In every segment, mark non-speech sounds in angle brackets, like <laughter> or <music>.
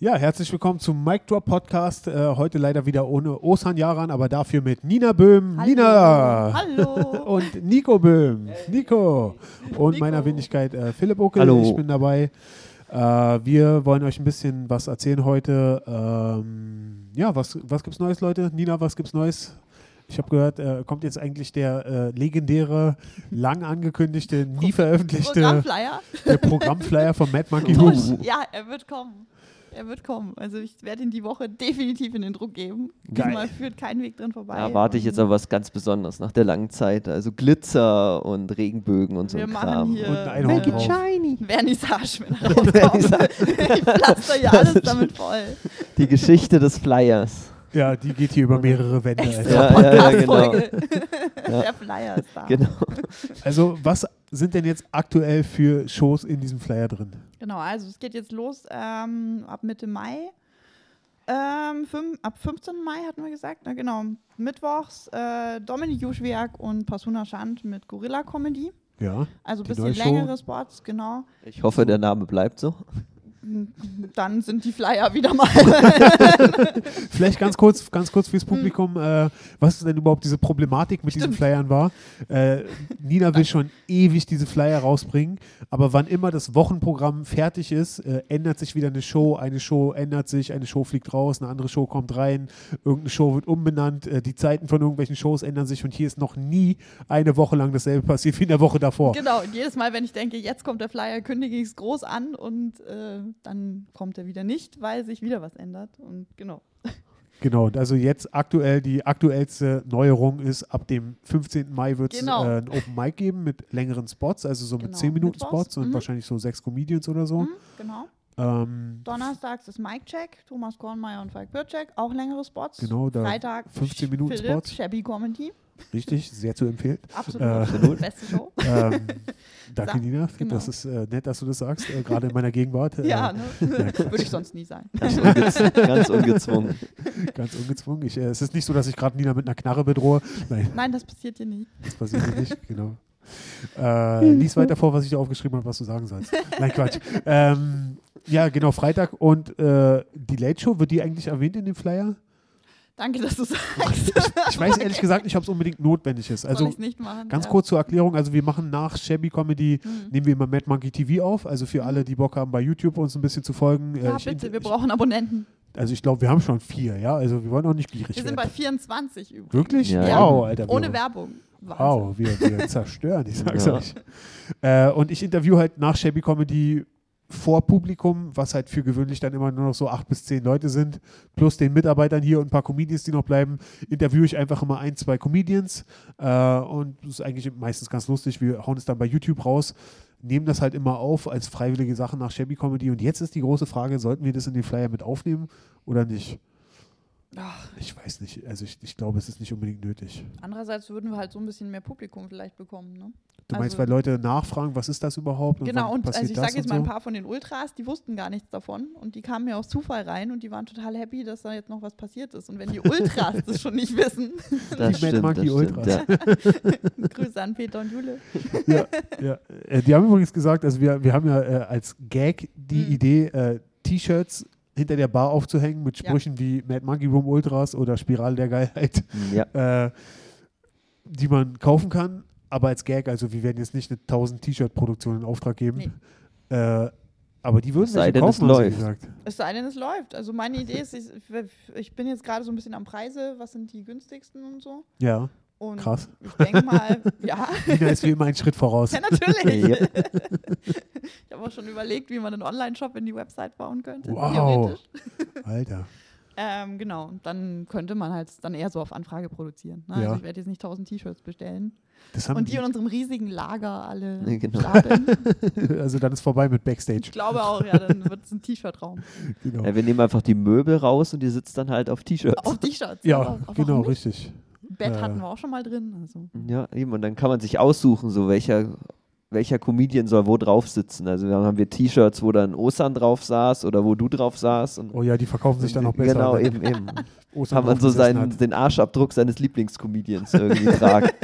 Ja, herzlich willkommen zum Mic Drop Podcast. Äh, heute leider wieder ohne Osan Jaran, aber dafür mit Nina Böhm. Hallo. Nina! Hallo! <laughs> Und Nico Böhm. Nico! Und Nico. meiner Wenigkeit äh, Philipp Uckel. Hallo. Ich bin dabei. Äh, wir wollen euch ein bisschen was erzählen heute. Ähm, ja, was, was gibt's Neues, Leute? Nina, was gibt's Neues? Ich habe gehört, äh, kommt jetzt eigentlich der äh, legendäre, lang angekündigte, nie veröffentlichte Programmflyer. der Programmflyer von Mad Monkey. Room. Ja, er wird kommen. Er wird kommen. Also ich werde ihn die Woche definitiv in den Druck geben. Geil. Diesmal führt kein Weg drin vorbei. Da erwarte ich jetzt aber was ganz Besonderes nach der langen Zeit. Also Glitzer und Regenbögen und so Wir ein machen Kram. hier Und ein Make it shiny. Vernissage, wenn er <laughs> rauskommt. <laughs> ich pflaster hier alles damit voll. Die Geschichte des Flyers. Ja, die geht hier über mehrere Wände. Extra Alter. Ja, ja, ja, genau. Der Flyer ist da. Genau. Also, was sind denn jetzt aktuell für Shows in diesem Flyer drin? Genau, also es geht jetzt los ähm, ab Mitte Mai. Ähm, fünf, ab 15. Mai hatten wir gesagt, ne, genau. Mittwochs äh, Dominik Juschwiak und Pasuna Schand mit Gorilla Comedy. Ja. Also ein bisschen Show. längere Spots, genau. Ich hoffe, der Name bleibt so. Dann sind die Flyer wieder mal. <laughs> Vielleicht ganz kurz, ganz kurz fürs Publikum, äh, was denn überhaupt diese Problematik mit diesen Stimmt. Flyern war. Äh, Nina will schon ewig diese Flyer rausbringen, aber wann immer das Wochenprogramm fertig ist, äh, ändert sich wieder eine Show, eine Show ändert sich, eine Show fliegt raus, eine andere Show kommt rein, irgendeine Show wird umbenannt, äh, die Zeiten von irgendwelchen Shows ändern sich und hier ist noch nie eine Woche lang dasselbe passiert wie in der Woche davor. genau, und jedes Mal, wenn ich denke, jetzt kommt der Flyer, kündige ich es groß an und dann kommt er wieder nicht, weil sich wieder was ändert. Und genau. <laughs> Genau, und also jetzt aktuell die aktuellste Neuerung ist, ab dem 15. Mai wird es Genau. äh, ein Open Mic geben mit längeren Spots, also so mit Genau, 10 Minuten Mittwochs, Spots und mhm. wahrscheinlich so sechs Comedians oder so. Mhm, genau. Ähm, Donnerstags ist Mike Check, Thomas Kornmeier und Falk Birczek, auch längere Spots. Genau, da Freitag 15 Minuten Philipp, Spots. Shabby Comedy. richtig, sehr zu empfehlen. Absolut. Äh, Absolut. Beste Show. <laughs> ähm, <laughs> danke, Nina. genau. Das ist äh, nett, dass du das sagst, äh, gerade in meiner Gegenwart. Äh, <laughs> ja, ne? ja, Quatsch. Würde ich sonst nie sein. Ganz, ungez ganz ungezwungen. Ganz ungezwungen. Ich, äh, es ist nicht so, dass ich gerade Nina mit einer Knarre bedrohe. Nein, Nein, das passiert dir nicht. das passiert hier nicht. Genau. Äh, lies weiter vor, was ich dir aufgeschrieben habe, was du sagen sollst. Nein, Quatsch. Ähm, ja, genau, Freitag. Und äh, die Late Show, wird die eigentlich erwähnt in dem Flyer? Danke, dass du sagst. Ich weiß ehrlich <laughs> gesagt nicht, ob es unbedingt notwendig ist. Also machen? ganz ja. kurz zur Erklärung, also wir machen nach Shabby Comedy, Mhm. nehmen wir immer Mad Monkey TV auf, also für alle, die Bock haben, bei YouTube uns ein bisschen zu folgen. äh, Ja, ich, bitte, wir ich, brauchen Abonnenten. Also ich glaube, wir haben schon vier, ja, also wir wollen auch nicht gierig Wir sind werden. bei 24 übrigens. Wirklich? Ja. Wow, Alter. Ohne Werbung. Wahnsinn. Wow, wir, wir zerstören, ich sag's Ja. euch. Äh, und ich interview halt nach Shabby Comedy vor Publikum, was halt für gewöhnlich dann immer nur noch so acht bis zehn Leute sind, plus den Mitarbeitern hier und ein paar Comedians, die noch bleiben, interviewe ich einfach immer ein, zwei Comedians äh, und das ist eigentlich meistens ganz lustig. Wir hauen es dann bei YouTube raus, nehmen das halt immer auf als freiwillige Sache nach Shabby Comedy und jetzt ist die große Frage, sollten wir das in den Flyer mit aufnehmen oder nicht? Ach, Ich weiß nicht, also ich, ich glaube, es ist nicht unbedingt nötig. andererseits würden wir halt so ein bisschen mehr Publikum vielleicht bekommen. Ne? Du meinst, Also- weil Leute nachfragen, was ist das überhaupt? Und Genau, und also ich sage jetzt mal ein so? paar von den Ultras, die wussten gar nichts davon und die kamen mir aus Zufall rein und die waren total happy, dass da jetzt noch was passiert ist. Und wenn die Ultras <laughs> das schon nicht wissen, Das Mad stimmt, Monkey stimmt. Ultras. Ja. <laughs> Grüße an Peter und Jule. ja, ja. Äh, die haben übrigens gesagt, also wir, wir haben ja äh, als Gag die Mhm. Idee, äh, T-Shirts hinter der Bar aufzuhängen mit Ja. Sprüchen wie Mad Monkey Room Ultras oder Spirale der Geilheit, ja. äh, die man kaufen kann, aber als Gag, also wir werden jetzt nicht eine 1000 T-Shirt-Produktion in Auftrag geben. Nee. Äh, aber die würden Es sei denn, es kaufen, sie läuft. gesagt. Es sei denn, es läuft. Also meine Idee ist, ich, ich bin jetzt gerade so ein bisschen am Preise, was sind die günstigsten und so. Ja, Und Krass. ich denke mal, <laughs> ja, Nina ist wie immer einen Schritt voraus. ja natürlich. Ja. <laughs> Ich habe auch schon überlegt, wie man einen Online-Shop in die Website bauen könnte. Wow. Theoretisch. Alter. Ähm, genau, dann könnte man halt dann eher so auf Anfrage produzieren. Ne? Ja. Also ich werde jetzt nicht 1000 T-Shirts bestellen. Das haben Und die die, in unserem riesigen Lager alle Nee, genau. stapeln. <laughs> also dann ist vorbei mit Backstage. Ich glaube auch, ja, dann wird es ein T-Shirt-Raum. <laughs> Genau. Ja, wir nehmen einfach die Möbel raus und die sitzt dann halt auf T-Shirts. Auf T-Shirts. Ja, aber- aber genau, nicht? richtig. Bett Äh. hatten wir auch schon mal drin. Also. Ja, eben. Und dann kann man sich aussuchen, so welcher, welcher Comedian soll wo drauf sitzen. Also dann haben wir T-Shirts, wo dann Osan drauf saß oder wo du drauf saß. Und Oh ja, die verkaufen sich dann noch besser. Genau, <laughs> eben, eben. Ostern Kann man so seinen, den Arschabdruck seines Lieblingscomedians irgendwie tragen. <laughs>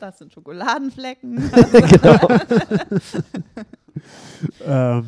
Das sind Schokoladenflecken. <laughs> genau. Ähm,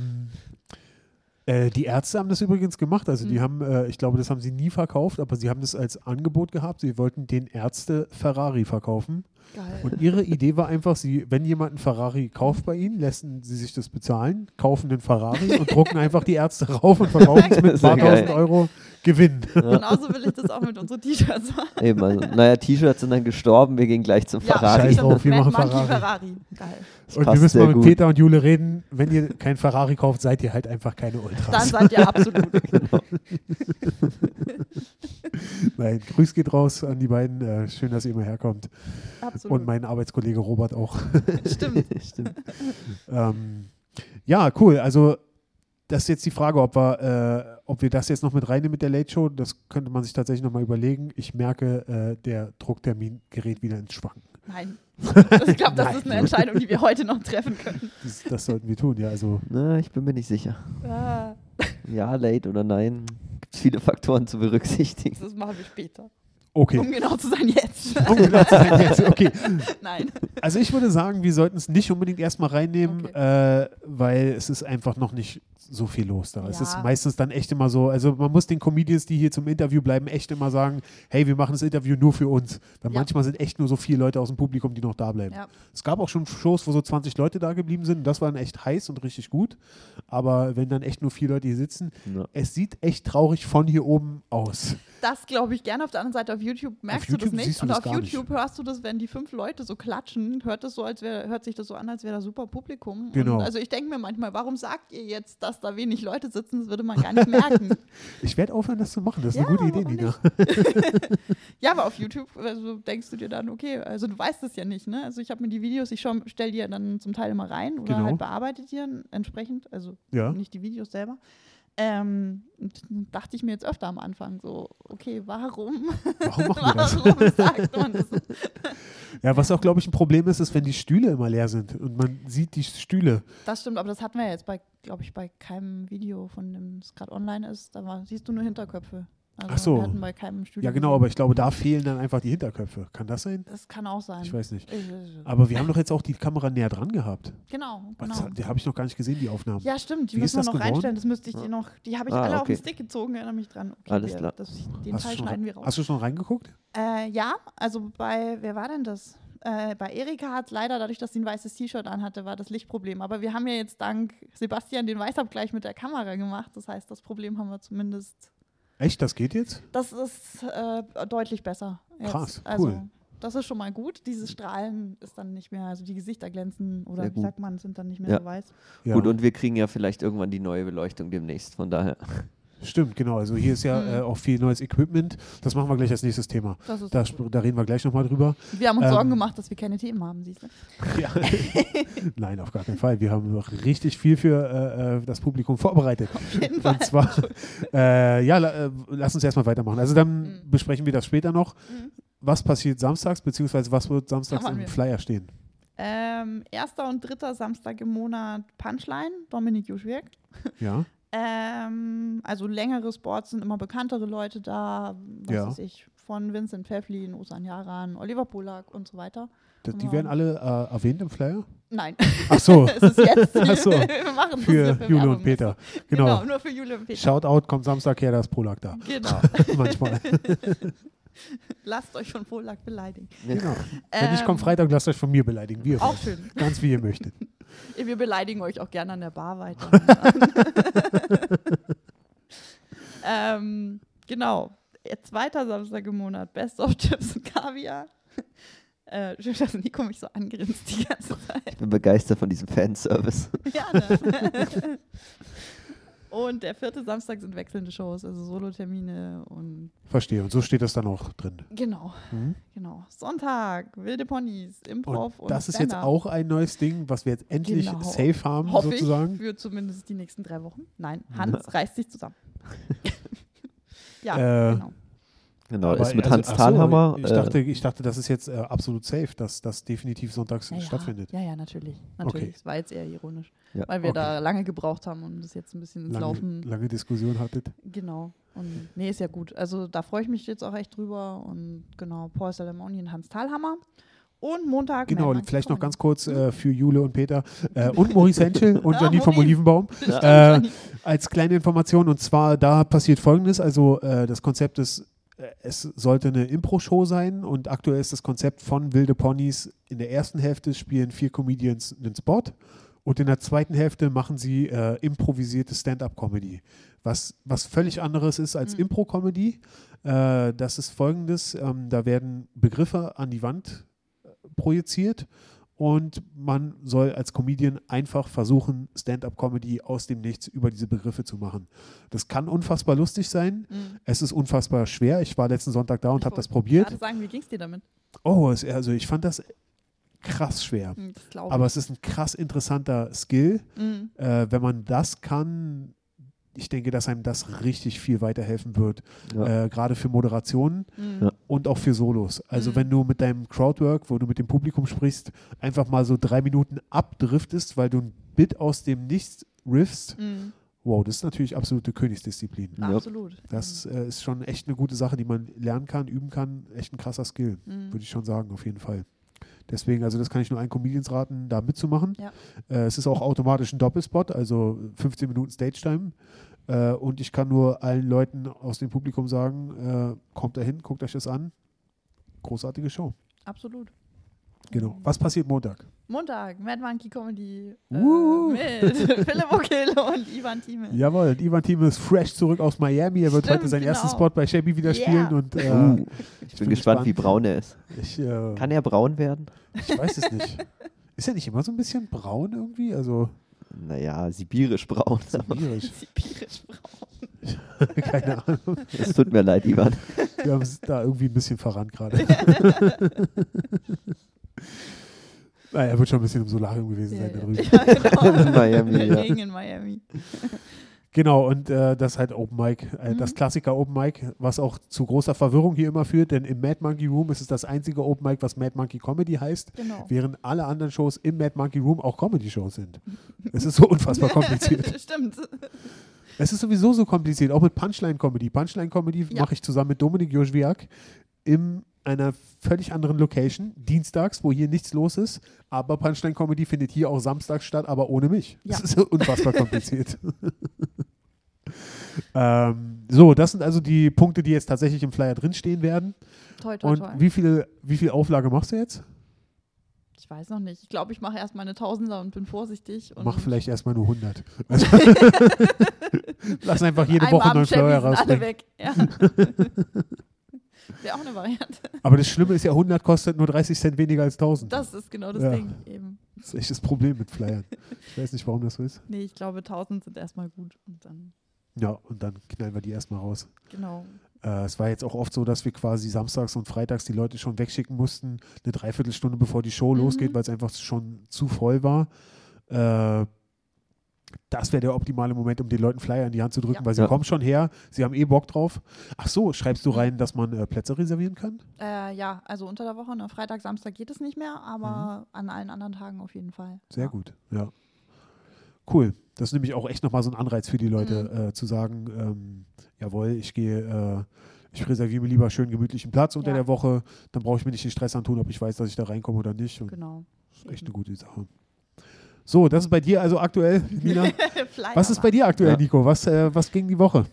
Äh, die Ärzte haben das übrigens gemacht. Also die Mhm. haben, äh, ich glaube, das haben sie nie verkauft, aber sie haben das als Angebot gehabt. Sie wollten den Ärzte Ferrari verkaufen. Geil. Und ihre Idee war einfach, sie, wenn jemand einen Ferrari kauft bei ihnen, lassen sie sich das bezahlen, kaufen den Ferrari und drucken einfach die Ärzte rauf und verkaufen es mit <laughs> ein paar tausend Euro Gewinn. Genauso will ich das auch mit unseren T-Shirts machen. Eben, also, naja, T-Shirts sind dann gestorben, wir gehen gleich zum Ferrari. Scheiß drauf, wir machen Ferrari. Ferrari. Geil. Das Und wir müssen mal mit gut. Peter und Jule reden. Wenn ihr kein Ferrari kauft, seid ihr halt einfach keine Dann Ultras. seid ihr absolut. <laughs> <laughs> <laughs> Nein, Grüß geht raus an die beiden. Äh, schön, dass ihr immer herkommt. absolut. Und mein Arbeitskollege Robert auch. <laughs> Stimmt. Stimmt. Ähm, ja, cool. Also das ist jetzt die Frage, ob wir, äh, ob wir das jetzt noch mit reinnehmen mit der Late Show. Das könnte man sich tatsächlich nochmal überlegen. Ich merke, äh, der Drucktermin gerät wieder ins Schwanken. Nein. <laughs> Ich glaube, das Nein. ist eine Entscheidung, die wir heute noch treffen können. Das, das sollten wir tun, ja. Also Na, ich bin mir nicht sicher. Ah, Ja, late oder nein. Gibt viele Faktoren zu berücksichtigen. Das machen wir später. Okay. Um genau zu sein, jetzt. <laughs> Um genau zu sein jetzt. Okay. <laughs> Nein. Also ich würde sagen, wir sollten es nicht unbedingt erstmal reinnehmen, äh, weil es ist einfach noch nicht so viel los da. Es Ja. ist meistens dann echt immer so, also man muss den Comedians, die hier zum Interview bleiben, echt immer sagen, hey, wir machen das Interview nur für uns. Weil Ja. manchmal sind echt nur so viele Leute aus dem Publikum, die noch da bleiben. Ja. Es gab auch schon Shows, wo so 20 Leute da geblieben sind. Das war dann echt heiß und richtig gut. Aber wenn dann echt nur vier Leute hier sitzen, Ja. es sieht echt traurig von hier oben aus. Das glaube ich gerne. Auf der anderen Seite auf YouTube merkst du YouTube das nicht. du Und auf gar nicht. YouTube hörst du das, wenn die fünf Leute so klatschen, hört, das so, als wär, hört sich das so an, als wäre da super Publikum. Genau. Und also ich denke mir manchmal, warum sagt ihr jetzt, dass da wenig Leute sitzen? Das würde man gar nicht merken. <laughs> Ich werde aufhören, das zu machen. Das ist Ja, eine gute Idee, Nina. <laughs> ja, aber auf YouTube also denkst du dir dann, okay, also du weißt es ja nicht, ne? Also ich habe mir die Videos, ich stelle die ja dann zum Teil immer rein oder Genau. halt bearbeite die dann entsprechend, also Ja. nicht die Videos selber. Ähm, dachte ich mir jetzt öfter am Anfang so, okay, warum? Warum machen <laughs> wir das? Warum sagt man das? <laughs> Ja, was auch, glaube ich, ein Problem ist, ist, wenn die Stühle immer leer sind und man sieht die Stühle. Das stimmt, aber das hatten wir jetzt bei, glaube ich, bei keinem Video, von dem es gerade online ist. Da war, siehst du nur Hinterköpfe. Also Ach so. Wir hatten bei keinem Studio. Ja, genau, aber ich glaube, da fehlen dann einfach die Hinterköpfe. Kann das sein? Das kann auch sein. Ich weiß nicht. Aber wir haben doch jetzt auch die Kamera näher dran gehabt. Genau, Was- genau. Die habe ich noch gar nicht gesehen, die Aufnahmen. Ja, stimmt, die Wie müssen wir das noch geworden? reinstellen. Das müsste ich Ja. dir noch. Die habe ich Ah, alle auf den okay. Stick gezogen, erinnere mich dran. Okay, Alles wir, klar. Das, den Hast Teil schneiden wir raus. hast du schon reingeguckt? Äh, ja, also bei, wer war denn das? Äh, bei Erika hat leider, dadurch, dass sie ein weißes T-Shirt anhatte, war das Lichtproblem. Aber wir haben ja jetzt dank Sebastian den Weißabgleich mit der Kamera gemacht. Das heißt, das Problem haben wir zumindest. Echt, das geht jetzt? Das ist äh, deutlich besser. Jetzt. Krass, also, cool. Das ist schon mal gut. Dieses Strahlen ist dann nicht mehr, also die Gesichter glänzen oder wie sagt man, sind dann nicht mehr Ja. so weiß. Ja. Gut, und wir kriegen ja vielleicht irgendwann die neue Beleuchtung demnächst. Von daher. Stimmt, genau. Also hier ist ja Mhm. äh, auch viel neues Equipment. Das machen wir gleich als nächstes Thema. Das ist Da, sp- da reden wir gleich nochmal drüber. Wir haben uns Ähm, Sorgen gemacht, dass wir keine Themen haben, siehst du? <laughs> Ja. <laughs> Nein, auf gar keinen Fall. Wir haben noch richtig viel für äh, äh, das Publikum vorbereitet. Auf jeden Fall. Und zwar, äh, ja, la, äh, lass uns erstmal weitermachen. Also dann Mhm. besprechen wir das später noch. Mhm. Was passiert samstags, beziehungsweise was wird samstags im wir. Flyer stehen? Ähm, erster und dritter Samstag im Monat Punchline, Dominik Juschwirk. Ja, Ähm, also längere Sports sind immer bekanntere Leute da, was Ja. weiß ich, von Vincent Pfefflin, Osan Yaran, Oliver Polak und so weiter. D- die werden alle äh, erwähnt im Flyer? Nein, Ach so, <laughs> es ist jetzt. Ach so. <laughs> wir machen das für Jule und Peter. Genau. Genau. nur für Jule und Peter. Shoutout, kommt Samstag her, da ist Polak da. Genau. <laughs> Manchmal. <laughs> Lasst euch von Polak beleidigen. genau. Wenn ich Ähm, komme Freitag, lasst euch von mir beleidigen. Wie ihr Auch wollt. schön. Ganz wie ihr möchtet. <laughs> Wir beleidigen euch auch gerne an der Bar weiter. <laughs> ähm, genau. Zweiter Samstag im Monat. Best of Chips und Kaviar. Äh, schön, dass Nico mich so angrinst die ganze Zeit. Ich bin begeistert von diesem Fanservice. Ja, ne? Und der vierte Samstag sind wechselnde Shows, also Solotermine und Verstehe. Und so steht das dann auch drin. genau, Mhm. genau. Sonntag, wilde Ponys, Improv und, Und das ist jetzt auch ein neues Ding, was wir jetzt endlich Genau. safe haben, Hoffe sozusagen. ich, für zumindest die nächsten drei Wochen. Nein, <laughs> Hans reißt sich zusammen. <laughs> <laughs> ja, Äh, genau. Genau, Aber ist mit also- Hans ach so, Thalhammer. Ich äh, dachte, ich dachte, das ist jetzt äh, absolut safe, dass das definitiv sonntags Ja, ja, stattfindet. Ja, ja, natürlich. natürlich. Okay. Es war jetzt eher ironisch, Ja, weil wir okay. da lange gebraucht haben, um das jetzt ein bisschen ins Lange, Laufen. lange Diskussion hattet. Genau. Und nee, ist ja gut. Also da freue ich mich jetzt auch echt drüber. Und genau, Paul Salamoni und Hans Thalhammer. Und Montag. Genau, vielleicht noch ganz kurz äh, für Jule und Peter äh, und Maurice <laughs> Henschel und <laughs> Ja, Janine vom. Olivenbaum. Stimmt, Äh, als kleine Information und zwar da passiert folgendes, also äh, das Konzept ist, es sollte eine Impro-Show sein und aktuell ist das Konzept von Wilde Ponys, in der ersten Hälfte spielen vier Comedians einen Spot und in der zweiten Hälfte machen sie äh, improvisierte Stand-up-Comedy, was, was völlig anderes ist als Mhm. Impro-Comedy. Äh, das ist folgendes, ähm, da werden Begriffe an die Wand äh, projiziert und man soll als Comedian einfach versuchen, Stand-up-Comedy aus dem Nichts über diese Begriffe zu machen. Das kann unfassbar lustig sein. Mhm. Es ist unfassbar schwer. Ich war letzten Sonntag da und Ich habe das probiert. gerade sagen, wie ging es dir damit? Oh, also ich fand das krass schwer. Hm, Aber es ist ein krass interessanter Skill. Mhm. Äh, wenn man das kann, ich denke, dass einem das richtig viel weiterhelfen wird. Ja. Äh, Gerade für Moderationen Mhm. Und auch für Solos. Also Mhm. wenn du mit deinem Crowdwork, wo du mit dem Publikum sprichst, einfach mal so drei Minuten abdriftest, weil du ein Bit aus dem Nichts riffst, Mhm. wow, das ist natürlich absolute Königsdisziplin. Ja. Absolut. Das äh, ist schon echt eine gute Sache, die man lernen kann, üben kann. Echt ein krasser Skill, Mhm. würde ich schon sagen, auf jeden Fall. Deswegen, also das kann ich nur allen Comedians raten, da mitzumachen. Ja. Äh, es ist auch automatisch ein Doppelspot, also 15 Minuten Stage-Time. Äh, und ich kann nur allen Leuten aus dem Publikum sagen, äh, kommt da hin, guckt euch das an. Großartige Show. Absolut. Genau. Was passiert Montag? Montag, Mad Monkey Comedy äh, Uh. mit <laughs> Philipp O'Kill und Ivan Thieme. Jawohl, und Ivan Team ist fresh zurück aus Miami. Er wird Stimmt, heute seinen ersten genau. Spot bei Shabby wieder Yeah. spielen. Und äh, Uh, ich bin bin gespannt, wie gespannt. braun er ist. ich, äh, Kann er braun werden? ich weiß es nicht. Ist er nicht immer so ein bisschen braun irgendwie? Also Naja, sibirisch braun. sibirisch. <laughs> Sibirisch braun. <laughs> Keine Ahnung. Es tut mir leid, Ivan. <laughs> Wir haben es da irgendwie ein bisschen verrannt gerade. naja, er wird schon ein bisschen im Solarium gewesen sein. da drüben. ja, genau. In Miami, ja. Regen in Miami. Genau, und äh, das ist halt Open Mic, äh, das Mhm. Klassiker Open Mic, was auch zu großer Verwirrung hier immer führt, denn im Mad Monkey Room ist es das einzige Open Mic, was Mad Monkey Comedy heißt, Genau. während alle anderen Shows im Mad Monkey Room auch Comedy-Shows sind. <laughs> Es ist so unfassbar kompliziert. <laughs> Stimmt. Es ist sowieso so kompliziert, auch mit Punchline-Comedy. Punchline-Comedy Ja. mache ich zusammen mit Dominik Joschwiak in einer völlig anderen Location, dienstags, wo hier nichts los ist, aber Punchline-Comedy findet hier auch samstags statt, aber ohne mich. Ja. Das ist <laughs> unfassbar kompliziert. <laughs> ähm, so, das sind also die Punkte, die jetzt tatsächlich im Flyer drinstehen werden. Toi, toi, Und toi. wie viel, wie viel Auflage machst du jetzt? Ich weiß noch nicht. Ich glaube, ich mache erst meine Tausender und bin vorsichtig. Und Mach vielleicht erstmal nur 100. Also, <laughs> lass einfach jede Woche einen neuen Flyer sind alle weg. Ja. <laughs> Wäre auch eine Variante. Aber das Schlimme ist ja, 100 kostet nur 30 Cent weniger als 1000. Das ist genau das Ja. Ding. Eben. Das ist echt das Problem mit Flyern. Ich weiß nicht, warum das so ist. Nee, ich glaube, 1000 sind erstmal gut. Und dann, Ja, und dann knallen wir die erstmal raus. genau. Äh, es war jetzt auch oft so, dass wir quasi samstags und freitags die Leute schon wegschicken mussten, eine Dreiviertelstunde bevor die Show Mhm. losgeht, weil es einfach schon zu voll war. Äh, das wäre der optimale Moment, um den Leuten Flyer in die Hand zu drücken, Ja. weil sie Ja. kommen schon her, sie haben eh Bock drauf. Ach so, schreibst du rein, dass man äh, Plätze reservieren kann? Äh, ja, also unter der Woche, ne? Freitag, Samstag geht es nicht mehr, aber an allen anderen Tagen auf jeden Fall. Mhm. Sehr ja. gut, ja. Cool. Das ist nämlich auch echt nochmal so ein Anreiz für die Leute, Mhm. äh, zu sagen, ähm, jawohl, ich gehe, äh, ich reserviere mir lieber schön gemütlichen Platz unter Ja. der Woche, dann brauche ich mir nicht den Stress antun, ob ich weiß, dass ich da reinkomme oder nicht. Und Genau. das ist echt eine gute Sache. So, das ist bei dir also aktuell, Nina. <laughs> Was ist bei dir aktuell, Ja. Nico? Was, äh, was ging die Woche?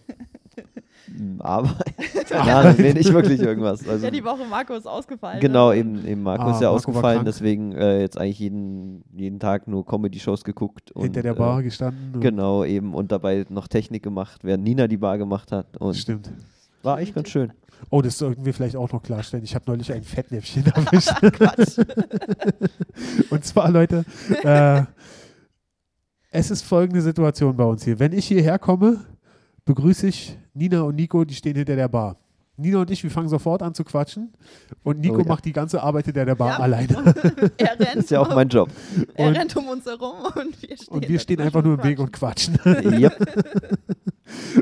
Hm, Arbeit. <laughs> ja, nee, nicht wirklich irgendwas. Also, Ja, die Woche Marco ist ausgefallen. genau, ne? eben, eben Marco Ah, ist ja Marco ausgefallen, deswegen äh, jetzt eigentlich jeden, jeden Tag nur Comedy-Shows geguckt. Und, Hinter der Bar Äh, gestanden? und- genau, eben. Und dabei noch Technik gemacht, während Nina die Bar gemacht hat. Und Stimmt. war eigentlich ganz schön. Oh, das sollten wir vielleicht auch noch klarstellen. Ich habe neulich ein Fettnäpfchen <laughs> erwischt. Quatsch. Und zwar, Leute, äh, es ist folgende Situation bei uns hier. Wenn ich hierher komme, begrüße ich Nina und Nico, die stehen hinter der Bar. Nina und ich, wir fangen sofort an zu quatschen und Nico Oh ja. macht die ganze Arbeit hinter der Bar Ja. alleine. <laughs> er rennt, Ist ja auch mein Job. er Und- rennt um uns herum und wir stehen, Und wir stehen einfach nur im Weg und quatschen. yep. <laughs>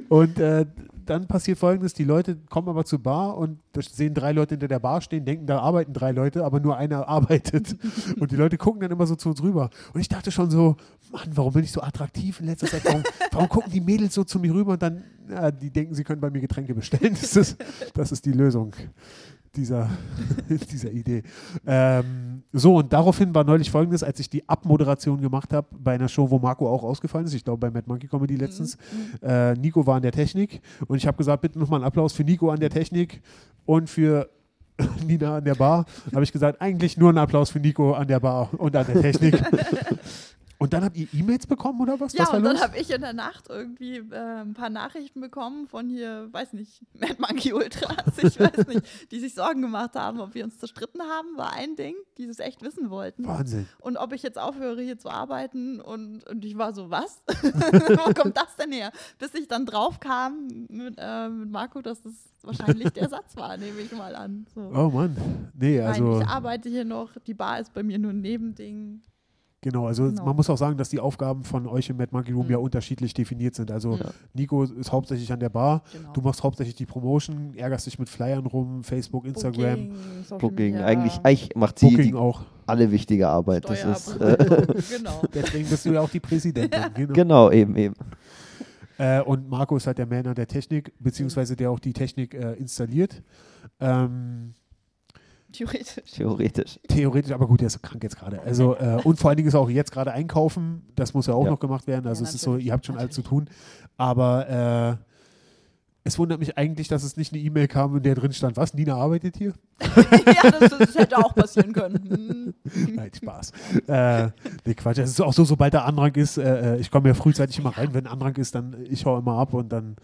Und äh, dann passiert folgendes: Die Leute kommen aber zur Bar und sehen drei Leute hinter der Bar stehen, denken, da arbeiten drei Leute, aber nur einer <laughs> arbeitet. Und die Leute gucken dann immer so zu uns rüber. Und ich dachte schon so: Mann, warum bin ich so attraktiv in letzter Zeit? Warum, warum gucken die Mädels so zu mir rüber und dann, ja, die denken, sie können bei mir Getränke bestellen? Das ist, das ist die Lösung. dieser, <laughs> dieser Idee. Ähm, so, und daraufhin war neulich folgendes, als ich die Abmoderation gemacht habe bei einer Show, wo Marco auch ausgefallen ist, ich glaube bei Mad Monkey Comedy letztens. Mhm. Äh, Nico war an der Technik und ich habe gesagt, bitte nochmal einen Applaus für Nico an der Technik und für <laughs> Nina an der Bar. habe ich gesagt, eigentlich nur einen Applaus für Nico an der Bar und an der Technik. <laughs> Und dann habt ihr E-Mails bekommen oder was? Ja, und dann habe ich in der Nacht irgendwie äh, ein paar Nachrichten bekommen von hier, weiß nicht, <laughs> Mad Monkey Ultras, <laughs> ich weiß nicht, die sich Sorgen gemacht haben, ob wir uns zerstritten haben, war ein Ding, die das echt wissen wollten. Wahnsinn. Und ob ich jetzt aufhöre, hier zu arbeiten. Und, und ich war so, was? <laughs> Wo kommt das denn her? Bis ich dann drauf kam mit, äh, mit Marco, dass das wahrscheinlich der Satz war, nehme ich mal an. So. Oh Mann. Nee, Nein, also. ich arbeite hier noch, die Bar ist bei mir nur ein Nebending. Genau, also Genau. man muss auch sagen, dass die Aufgaben von euch im Mad Monkey Room Mhm. ja unterschiedlich definiert sind. Also Ja. Nico ist hauptsächlich an der Bar, Genau. du machst hauptsächlich die Promotion, ärgerst dich mit Flyern rum, Facebook, Instagram, Booking, Booking. Eigentlich, eigentlich macht sie Booking die, auch. alle wichtige Arbeit. Das ist, <laughs> äh, genau. <laughs> Deswegen bist du ja auch die Präsidentin. <laughs> Genau. genau, eben, eben. Äh, und Marco ist halt der an der Technik, beziehungsweise der auch die Technik äh, installiert. Ähm, Theoretisch. Theoretisch. theoretisch, aber gut, der ist krank jetzt gerade. Also, äh, <laughs> und vor allen Dingen ist auch jetzt gerade einkaufen. Das muss ja auch Ja. noch gemacht werden. Also Ja, es ist so, natürlich, ihr habt schon alles zu tun. Aber äh, es wundert mich eigentlich, dass es nicht eine E-Mail kam, in der drin stand, was, Nina arbeitet hier? <laughs> ja, das, das hätte auch passieren können. Hm. Nein, Spaß. äh, nee, Quatsch. Es ist auch so, sobald der Andrang ist, äh, äh, ich komme ja frühzeitig immer rein, wenn Andrang ist, dann ich hau immer ab und dann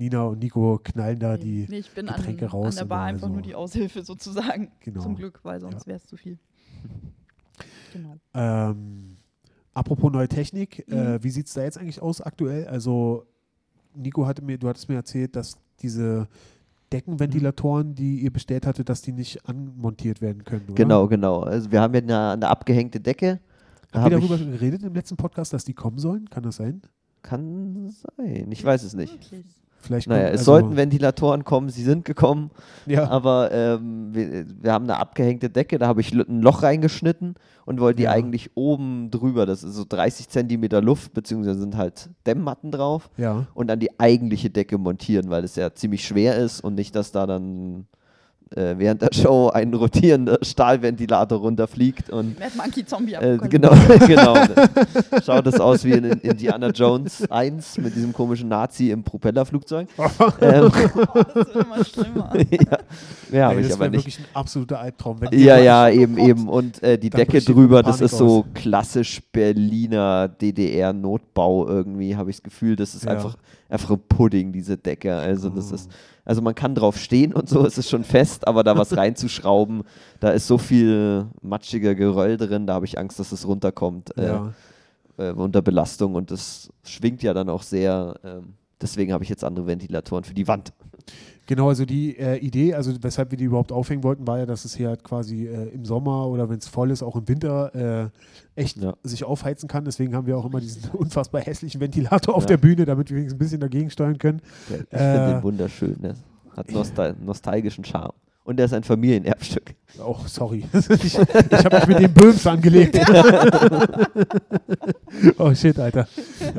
Nina und Nico knallen da die. nee, ich bin an, Getränke an raus der und Bar einfach so. nur die Aushilfe sozusagen. <laughs> Genau. Zum Glück, weil sonst wäre es zu viel. <laughs> Genau. Ähm, apropos neue Technik, Mhm. äh, wie sieht es da jetzt eigentlich aus aktuell? Also, Nico hatte mir, du hattest mir erzählt, dass diese Deckenventilatoren, die ihr bestellt hattet, dass die nicht anmontiert werden können. Oder? Genau, genau. Also wir haben ja eine, eine abgehängte Decke. Haben wir darüber geredet im letzten Podcast, dass die kommen sollen? Kann das sein? kann sein. Ich weiß es nicht. Wirklich. Vielleicht Naja, es also- sollten Ventilatoren kommen, sie sind gekommen, Ja, aber ähm, wir, wir haben eine abgehängte Decke, da habe ich ein Loch reingeschnitten und wollte die Ja. eigentlich oben drüber, das ist so 30 Zentimeter Luft, beziehungsweise sind halt Dämmmatten drauf ja. und dann die eigentliche Decke montieren, weil es ja ziemlich schwer ist und nicht, dass da dann äh, während der Show ein rotierender Stahlventilator runterfliegt und Mad Monkey Zombie äh, genau, <laughs> genau. Schaut es aus wie in in Indiana Jones 1 mit diesem komischen Nazi im Propellerflugzeug. <laughs> ähm, Oh, das wird immer schlimmer. <laughs> ja, ja habe Ey, ich das wäre nicht. wirklich ein absoluter Albtraum. Wenn Ja, ja, Oh eben, Gott. eben. Und äh, die Decke drüber, das ist so aus. klassisch Berliner DDR-Notbau irgendwie, habe ich das Gefühl. Das ist Ja. einfach, einfach ein Pudding, diese Decke. Also das Oh. ist, also man kann drauf stehen und so, es ist schon fest, aber da was <laughs> reinzuschrauben, da ist so viel matschiger Geröll drin, da habe ich Angst, dass es runterkommt äh, Ja. äh, unter Belastung und das schwingt ja dann auch sehr. Ähm, deswegen habe ich jetzt andere Ventilatoren für die Wand. Genau, also die äh, Idee, also weshalb wir die überhaupt aufhängen wollten, war ja, dass es hier halt quasi äh, im Sommer oder wenn es voll ist, auch im Winter äh, echt Ja. sich aufheizen kann. Deswegen haben wir auch immer diesen <laughs> unfassbar hässlichen Ventilator auf Ja. der Bühne, damit wir wenigstens ein bisschen dagegen steuern können. Ja, Ich Äh. finde den wunderschön. Der hat nostal nostalgischen Charme. Und der ist ein Familienerbstück. <laughs> Oh, sorry. <laughs> ich ich habe mich mit dem Böhms angelegt. <laughs> oh shit, Alter.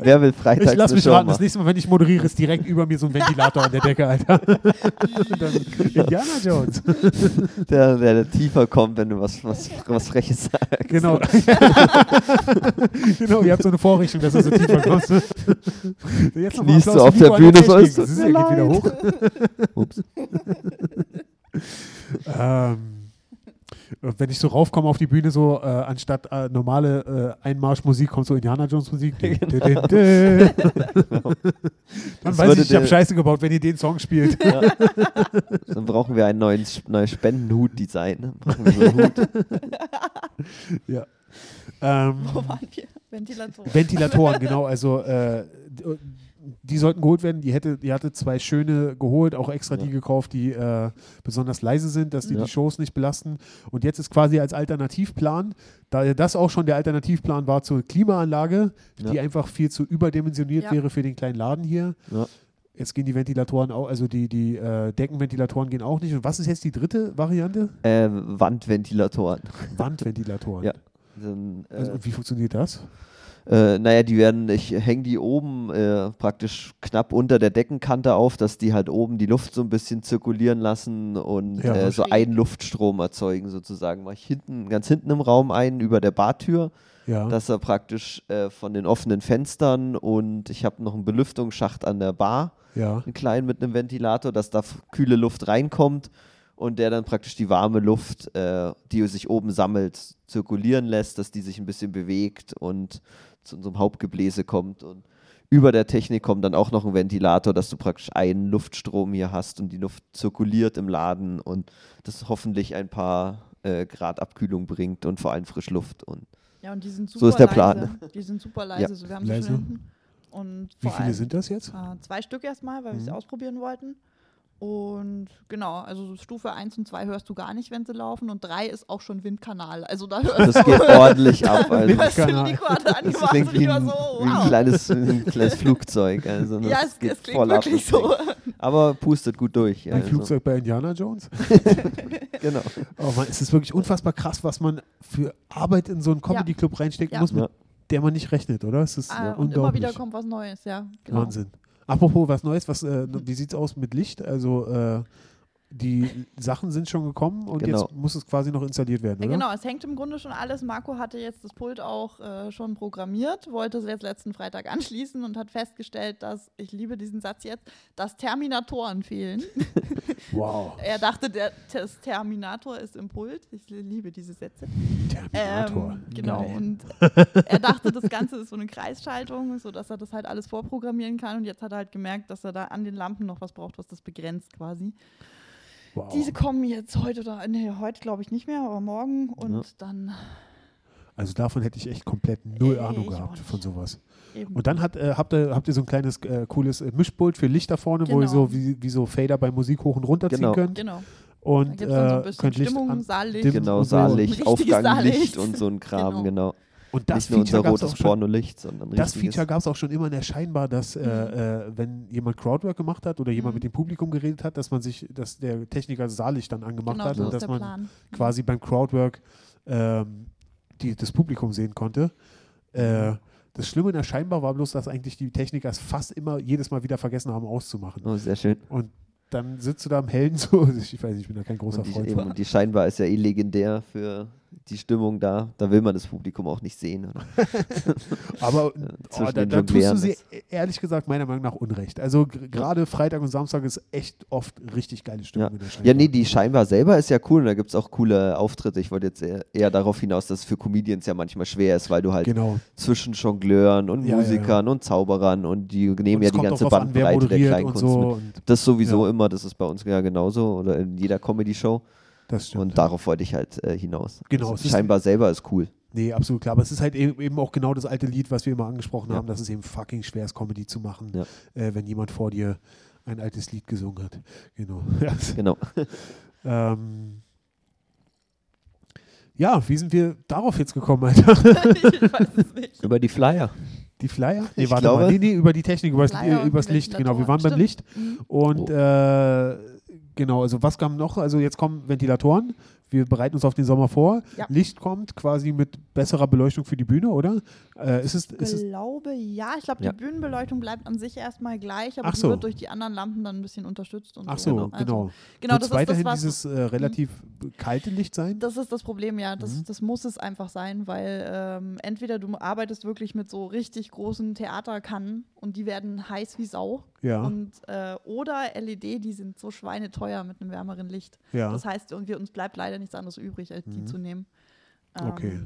Wer will freitags Ich lass mich raten, das nächste Mal, wenn ich moderiere, ist direkt über mir so ein Ventilator an der Decke, Alter. Dann Indiana Jones. Der, der, der tiefer kommt, wenn du was, was, was Freches sagst. Genau. genau, ihr habt so eine Vorrichtung, dass er so tiefer kommt. Jetzt Kniest du auf der Bühne, sollst du- Das ist, geht wieder hoch. Ups. Ähm, wenn ich so raufkomme auf die Bühne, so äh, anstatt äh, normale äh, Einmarschmusik kommt so Indiana Jones Musik. <laughs> Dün. Dann Das weiß ich, ich habe Scheiße gebaut, wenn ihr den Song spielt. Ja. <laughs> Dann brauchen wir ein neues, neues Spendenhut-Design. Ne? Ja. Ähm, Wo waren wir? Ventilator. Ventilatoren, genau. Also äh, die, die sollten geholt werden. Die hätte, die hatte zwei schöne geholt, auch extra die Ja. gekauft, die äh, besonders leise sind, dass die Ja. die Shows nicht belasten. Und jetzt ist quasi als Alternativplan, da das auch schon der Alternativplan war zur Klimaanlage, die Ja. einfach viel zu überdimensioniert Ja. wäre für den kleinen Laden hier. Ja. Jetzt gehen die Ventilatoren auch, also die, die äh, Deckenventilatoren gehen auch nicht. Und was ist jetzt die dritte Variante? Äh, Wandventilatoren. Wandventilatoren. Ja. Dann, äh, Also, und wie funktioniert das? Äh, naja, die werden, ich hänge die oben äh, praktisch knapp unter der Deckenkante auf, dass die halt oben die Luft so ein bisschen zirkulieren lassen und Ja. äh, so einen Luftstrom erzeugen sozusagen. Mache ich hinten, ganz hinten im Raum einen über der Bartür, Ja. dass er praktisch äh, von den offenen Fenstern und ich habe noch einen Belüftungsschacht an der Bar, ja. einen kleinen mit einem Ventilator, dass da kühle Luft reinkommt und der dann praktisch die warme Luft, äh, die sich oben sammelt, zirkulieren lässt, dass die sich ein bisschen bewegt und zu unserem Hauptgebläse kommt. Und über der Technik kommt dann auch noch ein Ventilator, dass du praktisch einen Luftstrom hier hast und die Luft zirkuliert im Laden und das hoffentlich ein paar äh, Grad Abkühlung bringt und vor allem Frischluft. Und Ja, und die sind super So ist der leise. Plan. Die sind super leise. So, wir haben sie Leise. Und Wie viele allem, sind das jetzt? Äh, zwei Stück erstmal, weil wir sie Mhm. ausprobieren wollten. Und genau, also so Stufe 1 und 2 hörst du gar nicht, wenn sie laufen. Und 3 ist auch schon Windkanal. Also da hörst das geht <laughs> ordentlich ab. Also. Das angemacht klingt wie ein, so, wie ein, wow. kleines, ein kleines Flugzeug. Also das ja, es, geht es klingt voll ab, wirklich das Ding. so. <laughs> Aber pustet gut durch. Ein also. Flugzeug bei Indiana Jones? <laughs> Genau. Oh Mann, es ist wirklich unfassbar krass, was man für Arbeit in so einen Comedy-Club reinstecken Ja. muss, mit Ja. der man nicht rechnet, oder? Es ist Ah, ja, und immer unglaublich. wieder kommt was Neues, ja. Genau. Wahnsinn. Apropos was Neues, was, äh, wie sieht es aus mit Licht? Also äh, die Sachen sind schon gekommen und Genau. jetzt muss es quasi noch installiert werden, Ja, oder? genau, es hängt im Grunde schon alles. Marco hatte jetzt das Pult auch äh, schon programmiert, wollte es jetzt letzten Freitag <laughs> anschließen und hat festgestellt, dass, ich liebe diesen Satz jetzt, dass Terminatoren fehlen. <laughs> Wow. er dachte, der, das Terminator ist im Pult. Ich liebe diese Sätze. Terminator. Ähm, genau, Geil. und <laughs> er dachte, das Ganze ist so eine Kreisschaltung, sodass er das halt alles vorprogrammieren kann. Und jetzt hat er halt gemerkt, dass er da an den Lampen noch was braucht, was das begrenzt quasi. Wow. Diese kommen jetzt heute oder, nee, heute glaube ich nicht mehr, aber morgen. Und Ja. dann Also davon hätte ich echt komplett null Äh, Ahnung gehabt von sowas. eben. Und dann hat, äh, habt, ihr, habt ihr so ein kleines äh, cooles äh, Mischpult für Licht da vorne, wo ihr Genau. so wie, wie so Fader bei Musik hoch und runter ziehen Genau. könnt. Genau. Da Und gibt es dann so ein äh, bisschen könnt Licht Stimmung, an, Saallicht. Genau. Saallicht, Aufganglicht Saallicht. und so ein Kram, Genau. genau. Und das Nicht Feature gab es rotes auch schon. Pornolicht, sondern Das. Feature gab es auch schon immer in der Scheinbar, dass äh, äh, wenn jemand Crowdwork gemacht hat oder jemand Mhm. mit dem Publikum geredet hat, dass man sich, dass der Techniker Saallicht dann angemacht genau, hat so und dass man Plan. quasi beim Crowdwork ähm, die, das Publikum sehen konnte. Äh, das Schlimme in der Scheinbar war bloß, dass eigentlich die Techniker es fast immer jedes Mal wieder vergessen haben auszumachen. Oh, sehr schön. Und dann sitzt du da im Hellen so, <laughs> ich weiß nicht, ich bin da kein großer Und die, Freund eben, von. und die scheinbar ist ja eh legendär für die Stimmung da. Da will man das Publikum auch nicht sehen. <laughs> Aber <laughs> oh, da, da tust du sie e- ehrlich gesagt meiner Meinung nach unrecht. Also gerade Freitag und Samstag ist echt oft richtig geile Stimmung Ja. in der Scheinbar. Ja, nee, die scheinbar selber ist ja cool und da gibt es auch coole Auftritte. Ich wollte jetzt eher, eher darauf hinaus, dass es für Comedians ja manchmal schwer ist, weil du halt Genau. zwischen Jongleuren und Ja, ja, ja. Musikern und Zauberern und die nehmen Und ja die ganze drauf an, Bandbreite der Kleinkunst so. mit. Das sowieso immer, das ist bei uns ja genauso oder in jeder Comedy-Show. Das stimmt. Und darauf wollte ich halt äh, hinaus. Genau, Also es ist- scheinbar selber ist cool. Nee, absolut klar. Aber es ist halt eben eben auch genau das alte Lied, was wir immer angesprochen Ja. haben, dass es eben fucking schwer ist, Comedy zu machen, Ja. äh, wenn jemand vor dir ein altes Lied gesungen hat. Genau. Ja, <laughs> Genau. ähm, ja, wie sind wir darauf jetzt gekommen, Alter? <laughs> ich weiß es nicht. Über die Flyer. Die Flyer? Nee, Ich warte glaube- mal. Nee, nee, über die Technik, übers, Flyer äh, übers Licht. Genau, wir waren beim Licht. Mhm. Und Oh. äh, genau, also was kam noch? Also jetzt kommen Ventilatoren. Wir bereiten uns auf den Sommer vor. Ja. Licht kommt quasi mit besserer Beleuchtung für die Bühne, oder? Äh, ist es, ist Ich glaube, ja. Ich glaube, Ja. die Bühnenbeleuchtung bleibt an sich erstmal gleich, aber Ach die so. wird durch die anderen Lampen dann ein bisschen unterstützt. Und ach so. so, Also, genau. Genau, Wird das es weiterhin das, was, dieses äh, relativ kalte Licht sein? Das ist das Problem, ja. Das, Mhm. das muss es einfach sein, weil ähm, entweder du arbeitest wirklich mit so richtig großen Theaterkannen und die werden heiß wie Sau. ja, Und, äh, oder LED, die sind so schweineteuer mit einem wärmeren Licht. ja. Das heißt, und wir, uns bleibt leider nichts anderes übrig, als die Mhm. zu nehmen. Ähm, Okay.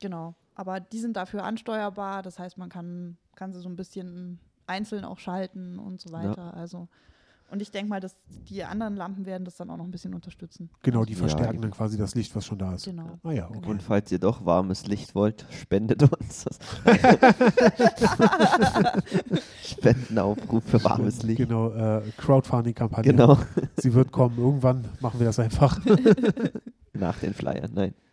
Genau. Aber die sind dafür ansteuerbar. Das heißt, man kann, kann sie so ein bisschen einzeln auch schalten und so Ja. weiter. Also, und ich denke mal, dass die anderen Lampen werden das dann auch noch ein bisschen unterstützen. Genau, die Ja, verstärken eben. dann quasi das Licht, was schon da ist. Genau. Ah ja, okay. Und falls ihr doch warmes Licht wollt, spendet uns das. <laughs> Spendenaufruf für warmes Licht. Genau, äh, Crowdfunding-Kampagne. Genau. Sie wird kommen. Irgendwann machen wir das einfach. <laughs> Nach den Flyern, nein. <laughs>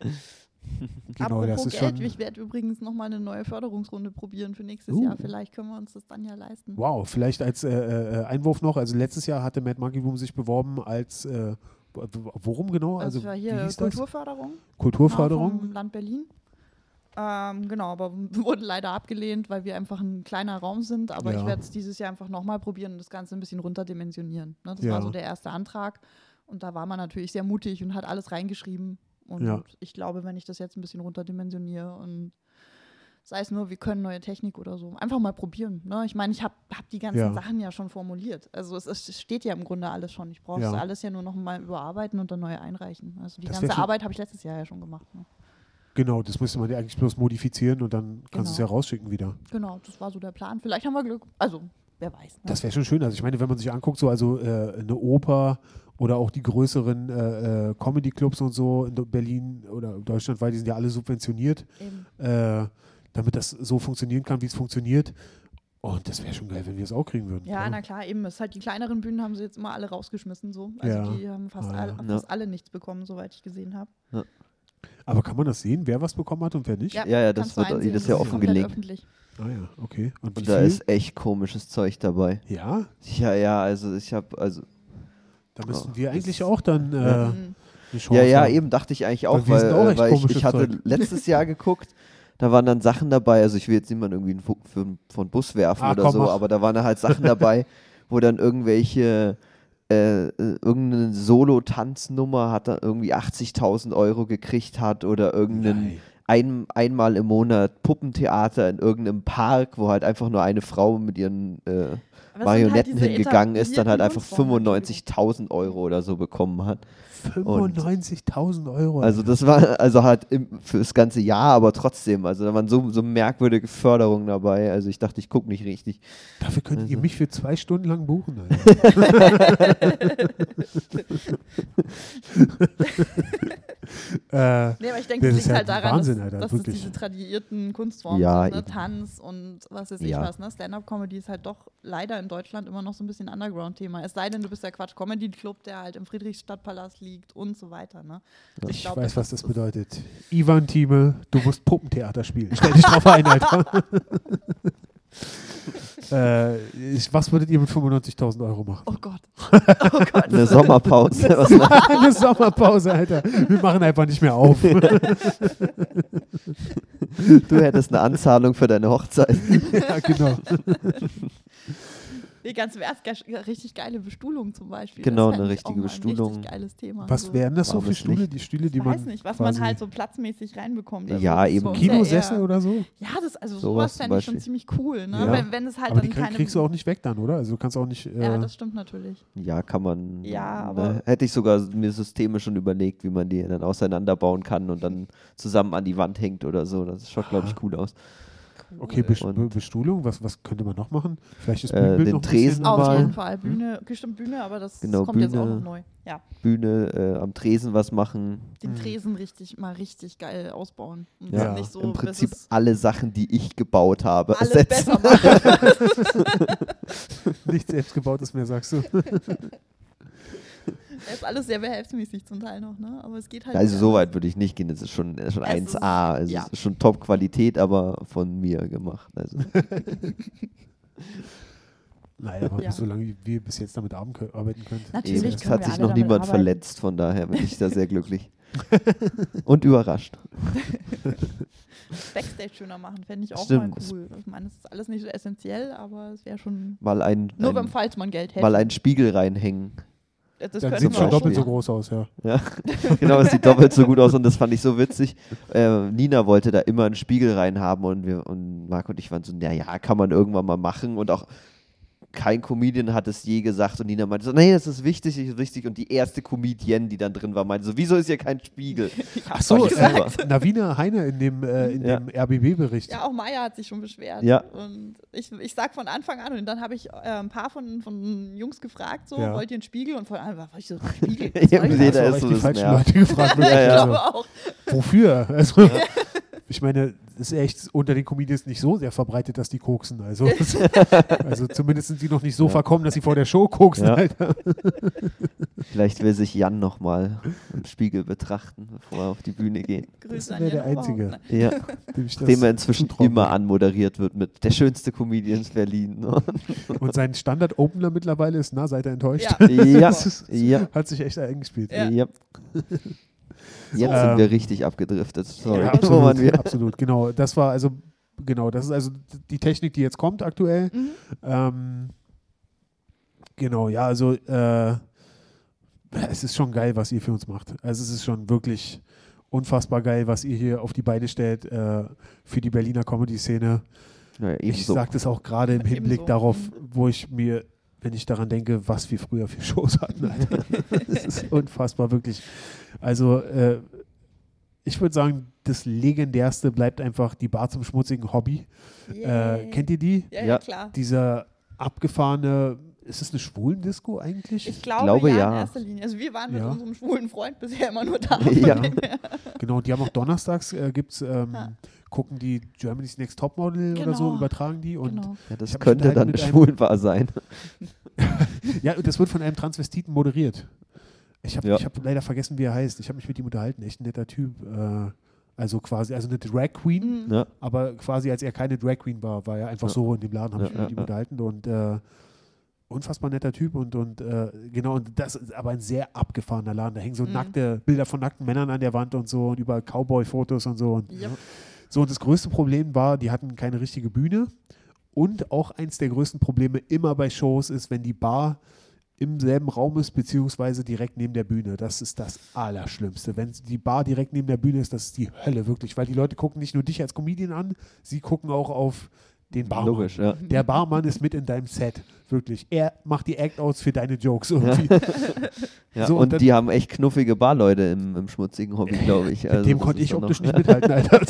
genau, das Apropos ist Geld, schon. ich werde übrigens nochmal eine neue Förderungsrunde probieren für nächstes Uh. Jahr. Vielleicht können wir uns das dann ja leisten. Wow, vielleicht als äh, äh, Einwurf noch. Also letztes Jahr hatte Mad Monkey Boom sich beworben als äh, worum genau? Also, Also hier das? Kulturförderung. Kulturförderung. Vom Land Berlin. Ähm, genau, aber wir <laughs> wurden leider abgelehnt, weil wir einfach ein kleiner Raum sind. Aber Ja. ich werde es dieses Jahr einfach nochmal probieren und das Ganze ein bisschen runterdimensionieren. Ne? Das Ja. war so der erste Antrag. Und da war man natürlich sehr mutig und hat alles reingeschrieben. Und Ja. ich glaube, wenn ich das jetzt ein bisschen runterdimensioniere und sei es nur, wir können neue Technik oder so, einfach mal probieren. Ne? Ich meine, ich habe hab die ganzen Ja. Sachen ja schon formuliert. Also es, es steht ja im Grunde alles schon. Ich brauche Ja. es alles ja nur noch mal überarbeiten und dann neu einreichen. Also die Das ganze Arbeit habe ich letztes Jahr ja schon gemacht. Ne? Genau, das müsste man ja eigentlich bloß modifizieren und dann kannst du es ja Genau. rausschicken wieder. Genau, das war so der Plan. Vielleicht haben wir Glück. Also, wer weiß. Ne? Das wäre schon schön. Also ich meine, wenn man sich anguckt, so also äh, eine Oper oder auch die größeren äh, äh, Comedy-Clubs und so in Berlin oder deutschlandweit, die sind ja alle subventioniert, äh, damit das so funktionieren kann, wie es funktioniert. Und das wäre schon geil, wenn wir es auch kriegen würden. Ja, na klar, eben. Es ist halt die kleineren Bühnen haben sie jetzt immer alle rausgeschmissen. So. Also Ja. die haben fast, Ah, alle, ja. fast alle nichts bekommen, soweit ich gesehen habe. Aber kann man das sehen, wer was bekommen hat und wer nicht? Ja, ja, das wird einsehen, jedes das Jahr offengelegt. Ah ja, okay. Und, Und da viel? ist echt komisches Zeug dabei. ja, Ja, ja, also ich habe, also da müssten Oh, wir eigentlich auch dann äh, Mhm. eine Chance Ja, ja, haben. eben dachte ich eigentlich auch, weil, auch äh, weil ich, ich hatte Zeug. letztes Jahr geguckt, da waren dann Sachen dabei, also ich will jetzt niemanden irgendwie einen Fu- für, von Bus werfen Ah, oder komm, so, mach. aber da waren halt Sachen dabei, <laughs> wo dann irgendwelche, äh, äh, irgendeine Solo-Tanznummer hat dann irgendwie 80.000 Euro gekriegt hat oder irgendein ein, einmal im Monat Puppentheater in irgendeinem Park, wo halt einfach nur eine Frau mit ihren äh, Halt Marionetten diese hingegangen ist, dann halt einfach etablierten Kunstformen, 95.000 Euro oder so bekommen hat. 95.000 Euro. Also das war also halt im, für das ganze Jahr, aber trotzdem, also da waren so, so merkwürdige Förderungen dabei. Also ich dachte, ich gucke nicht richtig. Dafür könntet ihr also- mich für zwei Stunden lang buchen. <laughs> <laughs> <laughs> Äh, Nee, aber ich denke, Das das ist liegt ja halt daran, Wahnsinn, dass, Alter, dass es diese tradierten Kunstformen Ja, sind, ne? Tanz und was weiß ich Ja. was. Ne? Stand-up-Comedy ist halt doch leider in Deutschland immer noch so ein bisschen Underground-Thema. Es sei denn, du bist der Quatsch-Comedy-Club, der halt im Friedrichstadtpalast liegt und so weiter. Ne? ich glaub, weiß, was ist- das bedeutet. Ivan Thieme, du musst Puppentheater spielen. Stell dich drauf ein, Alter. <laughs> äh, ich, was würdet ihr mit 95.000 Euro machen? Oh Gott. Oh Gott. <laughs> Eine Sommerpause. <laughs> <laughs> Eine Sommerpause, Alter. Wir machen einfach nicht mehr auf. du hättest eine Anzahlung für deine Hochzeit. ja, genau. Nee, ganz im Ernst, ge- richtig geile Bestuhlung zum Beispiel. Genau, eine ich auch richtige mal Bestuhlung. Ein richtig geiles Thema. Was So. wären das so für Stühle? Die Stühle, die Ich man. weiß nicht, was man halt so platzmäßig reinbekommt. Also Ja, das ist eben ja Kinosessel eher- oder so? Ja, das, also Sowas sowas fände ich schon ziemlich cool, ne? Ja. Wenn, wenn es halt Aber die dann krieg, keine. kriegst du auch nicht weg dann, oder? Also du kannst auch nicht. Äh, ja, das stimmt natürlich. Ja, kann man. Ja, äh, aber- Hätte ich sogar mir Systeme schon überlegt, wie man die dann auseinanderbauen kann und dann zusammen an die Wand hängt oder so. Das schaut, glaube ich, cool aus. Okay, Bes Und- Be Bestuhlung, was, was könnte man noch machen? Vielleicht ist Äh, Bühnenbild den noch ein Tresen bisschen- Auf jeden Fall. Bühne, bestimmt Bühne, aber das Genau, kommt jetzt auch Bühne. noch neu. Ja, Bühne, äh, am Tresen was machen. den Mhm. Tresen richtig, mal richtig geil ausbauen. Und Ja, nicht so, Im Prinzip alle Sachen, die ich gebaut habe, alles ersetzen. besser machen. <laughs> <laughs> Nichts selbstgebautes mehr, sagst du. <laughs> Das <laughs> ist alles sehr behelfsmäßig zum Teil noch, ne? Aber es geht halt. Also so weit würde ich nicht gehen. Das ist schon, das ist schon Es ist- 1A. Also ja. es ist schon Top-Qualität, aber von mir gemacht. Also <laughs> Nein, aber Ja. solange wir bis jetzt damit arbeiten können-. Natürlich eben, es können hat sich noch niemand arbeiten. verletzt, von daher bin ich da sehr <laughs> glücklich. Und überrascht. Backstage schöner machen, fände ich auch Stimmt. mal cool. Ich meine, es ist alles nicht so essentiell, aber es wäre schon. Mal ein, Nur beim ein, falls man Geld hätte. mal einen Spiegel reinhängen. Das Dann sieht schon auch doppelt so machen. groß aus, ja. Ja, <laughs> genau, es sieht doppelt so gut aus und das fand ich so witzig. Äh, Nina wollte da immer einen Spiegel reinhaben und wir und Marc und ich waren so, naja, kann man irgendwann mal machen und auch kein Comedian hat es je gesagt und Nina meinte so, nee, das ist wichtig, das ist wichtig und die erste Comedienne, die dann drin war, meinte so, wieso ist hier kein Spiegel? <laughs> Ach so, ich äh. Navina Heine in dem, äh, in Ja. dem RBB-Bericht. Ja, auch Maya hat sich schon beschwert. Ja. Und ich, ich sag von Anfang an, und dann habe ich äh, ein paar von, von Jungs gefragt, so, Ja. wollt ihr einen Spiegel? Und von Anfang an war ich so, Spiegel? Ja, jeder hast du ist so die das falschen. Leute gefragt. <laughs> Ja, ich ja. glaube auch. Wofür? Also, ich meine, es ist echt unter den Comedians nicht so sehr verbreitet, dass die koksen. Also, <laughs> also zumindest sind sie noch nicht so Ja. verkommen, dass sie vor der Show koksen. Ja. Alter. Vielleicht will sich Jan nochmal im Spiegel betrachten, bevor er auf die Bühne geht. Grüße an wäre der Jan Einzige. Ne? Ja, <laughs> Dem ich das dem er inzwischen immer anmoderiert wird mit der schönste Comedian Berlin. <laughs> Und sein Standard-Opener mittlerweile ist, na, seid ihr enttäuscht? Ja. ja, Hat sich echt eingespielt. Ja. Jetzt Ähm, sind wir richtig abgedriftet. Sorry. Ja, absolut, wir? absolut, genau. Das war also, genau, das ist also die Technik, die jetzt kommt aktuell. Mhm. Ähm, genau, ja, also äh, es ist schon geil, was ihr für uns macht. Also es ist schon wirklich unfassbar geil, was ihr hier auf die Beine stellt äh, für die Berliner Comedy-Szene. Ja, Ich ebenso. sage das auch gerade im Ebenso. Hinblick darauf, Mhm. wo ich mir, wenn ich daran denke, was wir früher für Shows hatten, Alter. <laughs> das ist unfassbar, wirklich. Also, äh, ich würde sagen, das legendärste bleibt einfach die Bar zum schmutzigen Hobby. Äh, kennt ihr die? Ja, ja, klar. Dieser abgefahrene, ist es eine Schwulendisco eigentlich? Ich glaube, glaube, ja, ja. in erster Linie. Also wir waren mit Ja. unserem schwulen Freund bisher immer nur da. Ja. <laughs> Genau, die haben auch donnerstags, äh, gibt's, ähm. Gucken die Germany's Next Topmodel oder so, Genau. übertragen die. Und Genau. Ja, das könnte dann schwulbar sein. <laughs> Ja, und das wird von einem Transvestiten moderiert. Ich habe Ja. ich hab leider vergessen, wie er heißt. Ich habe mich mit ihm unterhalten. Echt ein netter Typ. Äh, also quasi, also eine Drag Queen, Mhm. Ja. aber quasi als er keine Drag Queen war, war er einfach Ja. so in dem Laden, habe ich Ja, mich mit ihm ja. unterhalten und äh, unfassbar netter Typ und, und äh, genau, und das ist aber ein sehr abgefahrener Laden. Da hängen so Mhm. nackte Bilder von nackten Männern an der Wand und so und überall Cowboy-Fotos und so. Und Yep. So, und das größte Problem war, die hatten keine richtige Bühne. Und auch eins der größten Probleme immer bei Shows ist, wenn die Bar im selben Raum ist, beziehungsweise direkt neben der Bühne. Das ist das Allerschlimmste. Wenn die Bar direkt neben der Bühne ist, das ist die Hölle, wirklich. Weil die Leute gucken nicht nur dich als Comedian an, sie gucken auch auf den Barmann. Logisch, ja. Der Barmann ist mit in deinem Set, wirklich. Er macht die Act-Outs für deine Jokes <laughs> irgendwie. ja. So, und und die haben echt knuffige Barleute im, im schmutzigen Hobby, glaube ich. Mit Also dem das konnte ich optisch nicht <laughs> mithalten, Alter.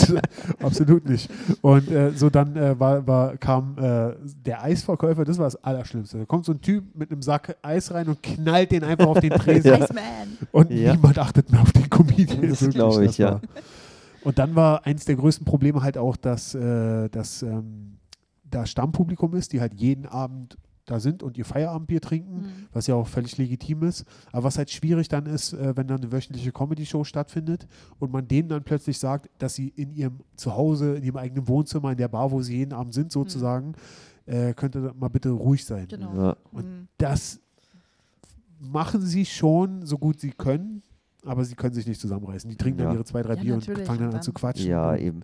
Absolut nicht. Und äh, so dann äh, war, war, kam äh, der Eisverkäufer, das war das Allerschlimmste. Da kommt so ein Typ mit einem Sack Eis rein und knallt den einfach auf den <laughs> Tresen. Iceman. Und Ja. niemand achtet mehr auf den Comedian. Das glaube ich, ja. war- Und dann war eins der größten Probleme halt auch, dass, äh, dass ähm, da Stammpublikum ist, die halt jeden Abend da sind und ihr Feierabendbier trinken, Mhm. was ja auch völlig legitim ist. Aber was halt schwierig dann ist, äh, wenn dann eine wöchentliche Comedy-Show stattfindet und man denen dann plötzlich sagt, dass sie in ihrem Zuhause, in ihrem eigenen Wohnzimmer, in der Bar, wo sie jeden Abend sind, sozusagen, äh, könnte mal bitte ruhig sein. Genau. Ja. Mhm. Das machen sie schon so gut sie können, aber sie können sich nicht zusammenreißen. Die trinken dann Ja. ihre zwei, drei Ja, Bier und fangen dann Und an zu dann- quatschen. ja, eben.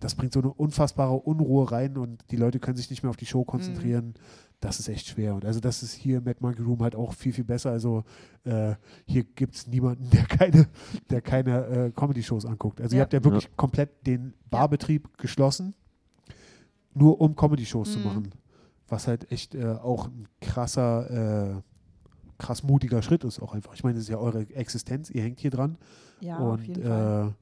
das bringt so eine unfassbare Unruhe rein und die Leute können sich nicht mehr auf die Show Mhm. konzentrieren. Das ist echt schwer. Und also das ist hier im Mad Monkey Room halt auch viel, viel besser. Also äh, hier gibt es niemanden, der keine, der keine äh, Comedy-Shows anguckt. Also ihr Ja. habt ja wirklich komplett den Barbetrieb geschlossen, nur um Comedy-Shows zu Mhm. machen. Was halt echt äh, auch ein krasser, äh, krass mutiger Schritt ist auch einfach. Ich meine, das ist ja eure Existenz, ihr hängt hier dran. Ja, auf und jeden Fall. äh,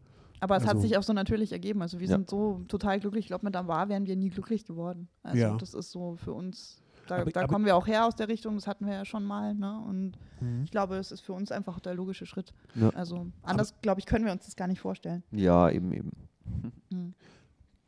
Aber es hat also- sich auch so natürlich ergeben. Also wir Ja. sind so total glücklich. Ich glaube, mit der Bar wären wir nie glücklich geworden. Also Ja. das ist so für uns, da, Aber- da aber- kommen wir auch her aus der Richtung, das hatten wir ja schon mal. Ne? Und mhm. ich glaube, es ist für uns einfach der logische Schritt. Ja. Also anders, glaube ich, können wir uns das gar nicht vorstellen. Ja, eben, eben. <laughs> Mhm.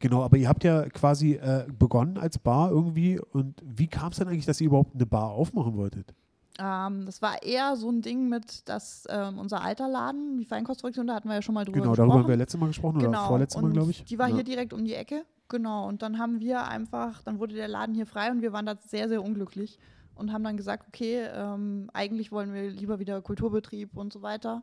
Genau, aber ihr habt ja quasi äh, begonnen als Bar irgendwie. Und wie kam es denn eigentlich, dass ihr überhaupt eine Bar aufmachen wolltet? Ähm, das war eher so ein Ding mit, dass ähm, unser alter Laden, die Feinkostfraktion, da hatten wir ja schon mal drüber Genau, gesprochen. darüber haben wir letztes Mal gesprochen oder Genau. vorletztes Mal, glaube ich. Die war Ja. hier direkt um die Ecke. Genau. Und dann haben wir einfach, dann wurde der Laden hier frei und wir waren da sehr, sehr unglücklich und haben dann gesagt, okay, ähm, eigentlich wollen wir lieber wieder Kulturbetrieb und so weiter.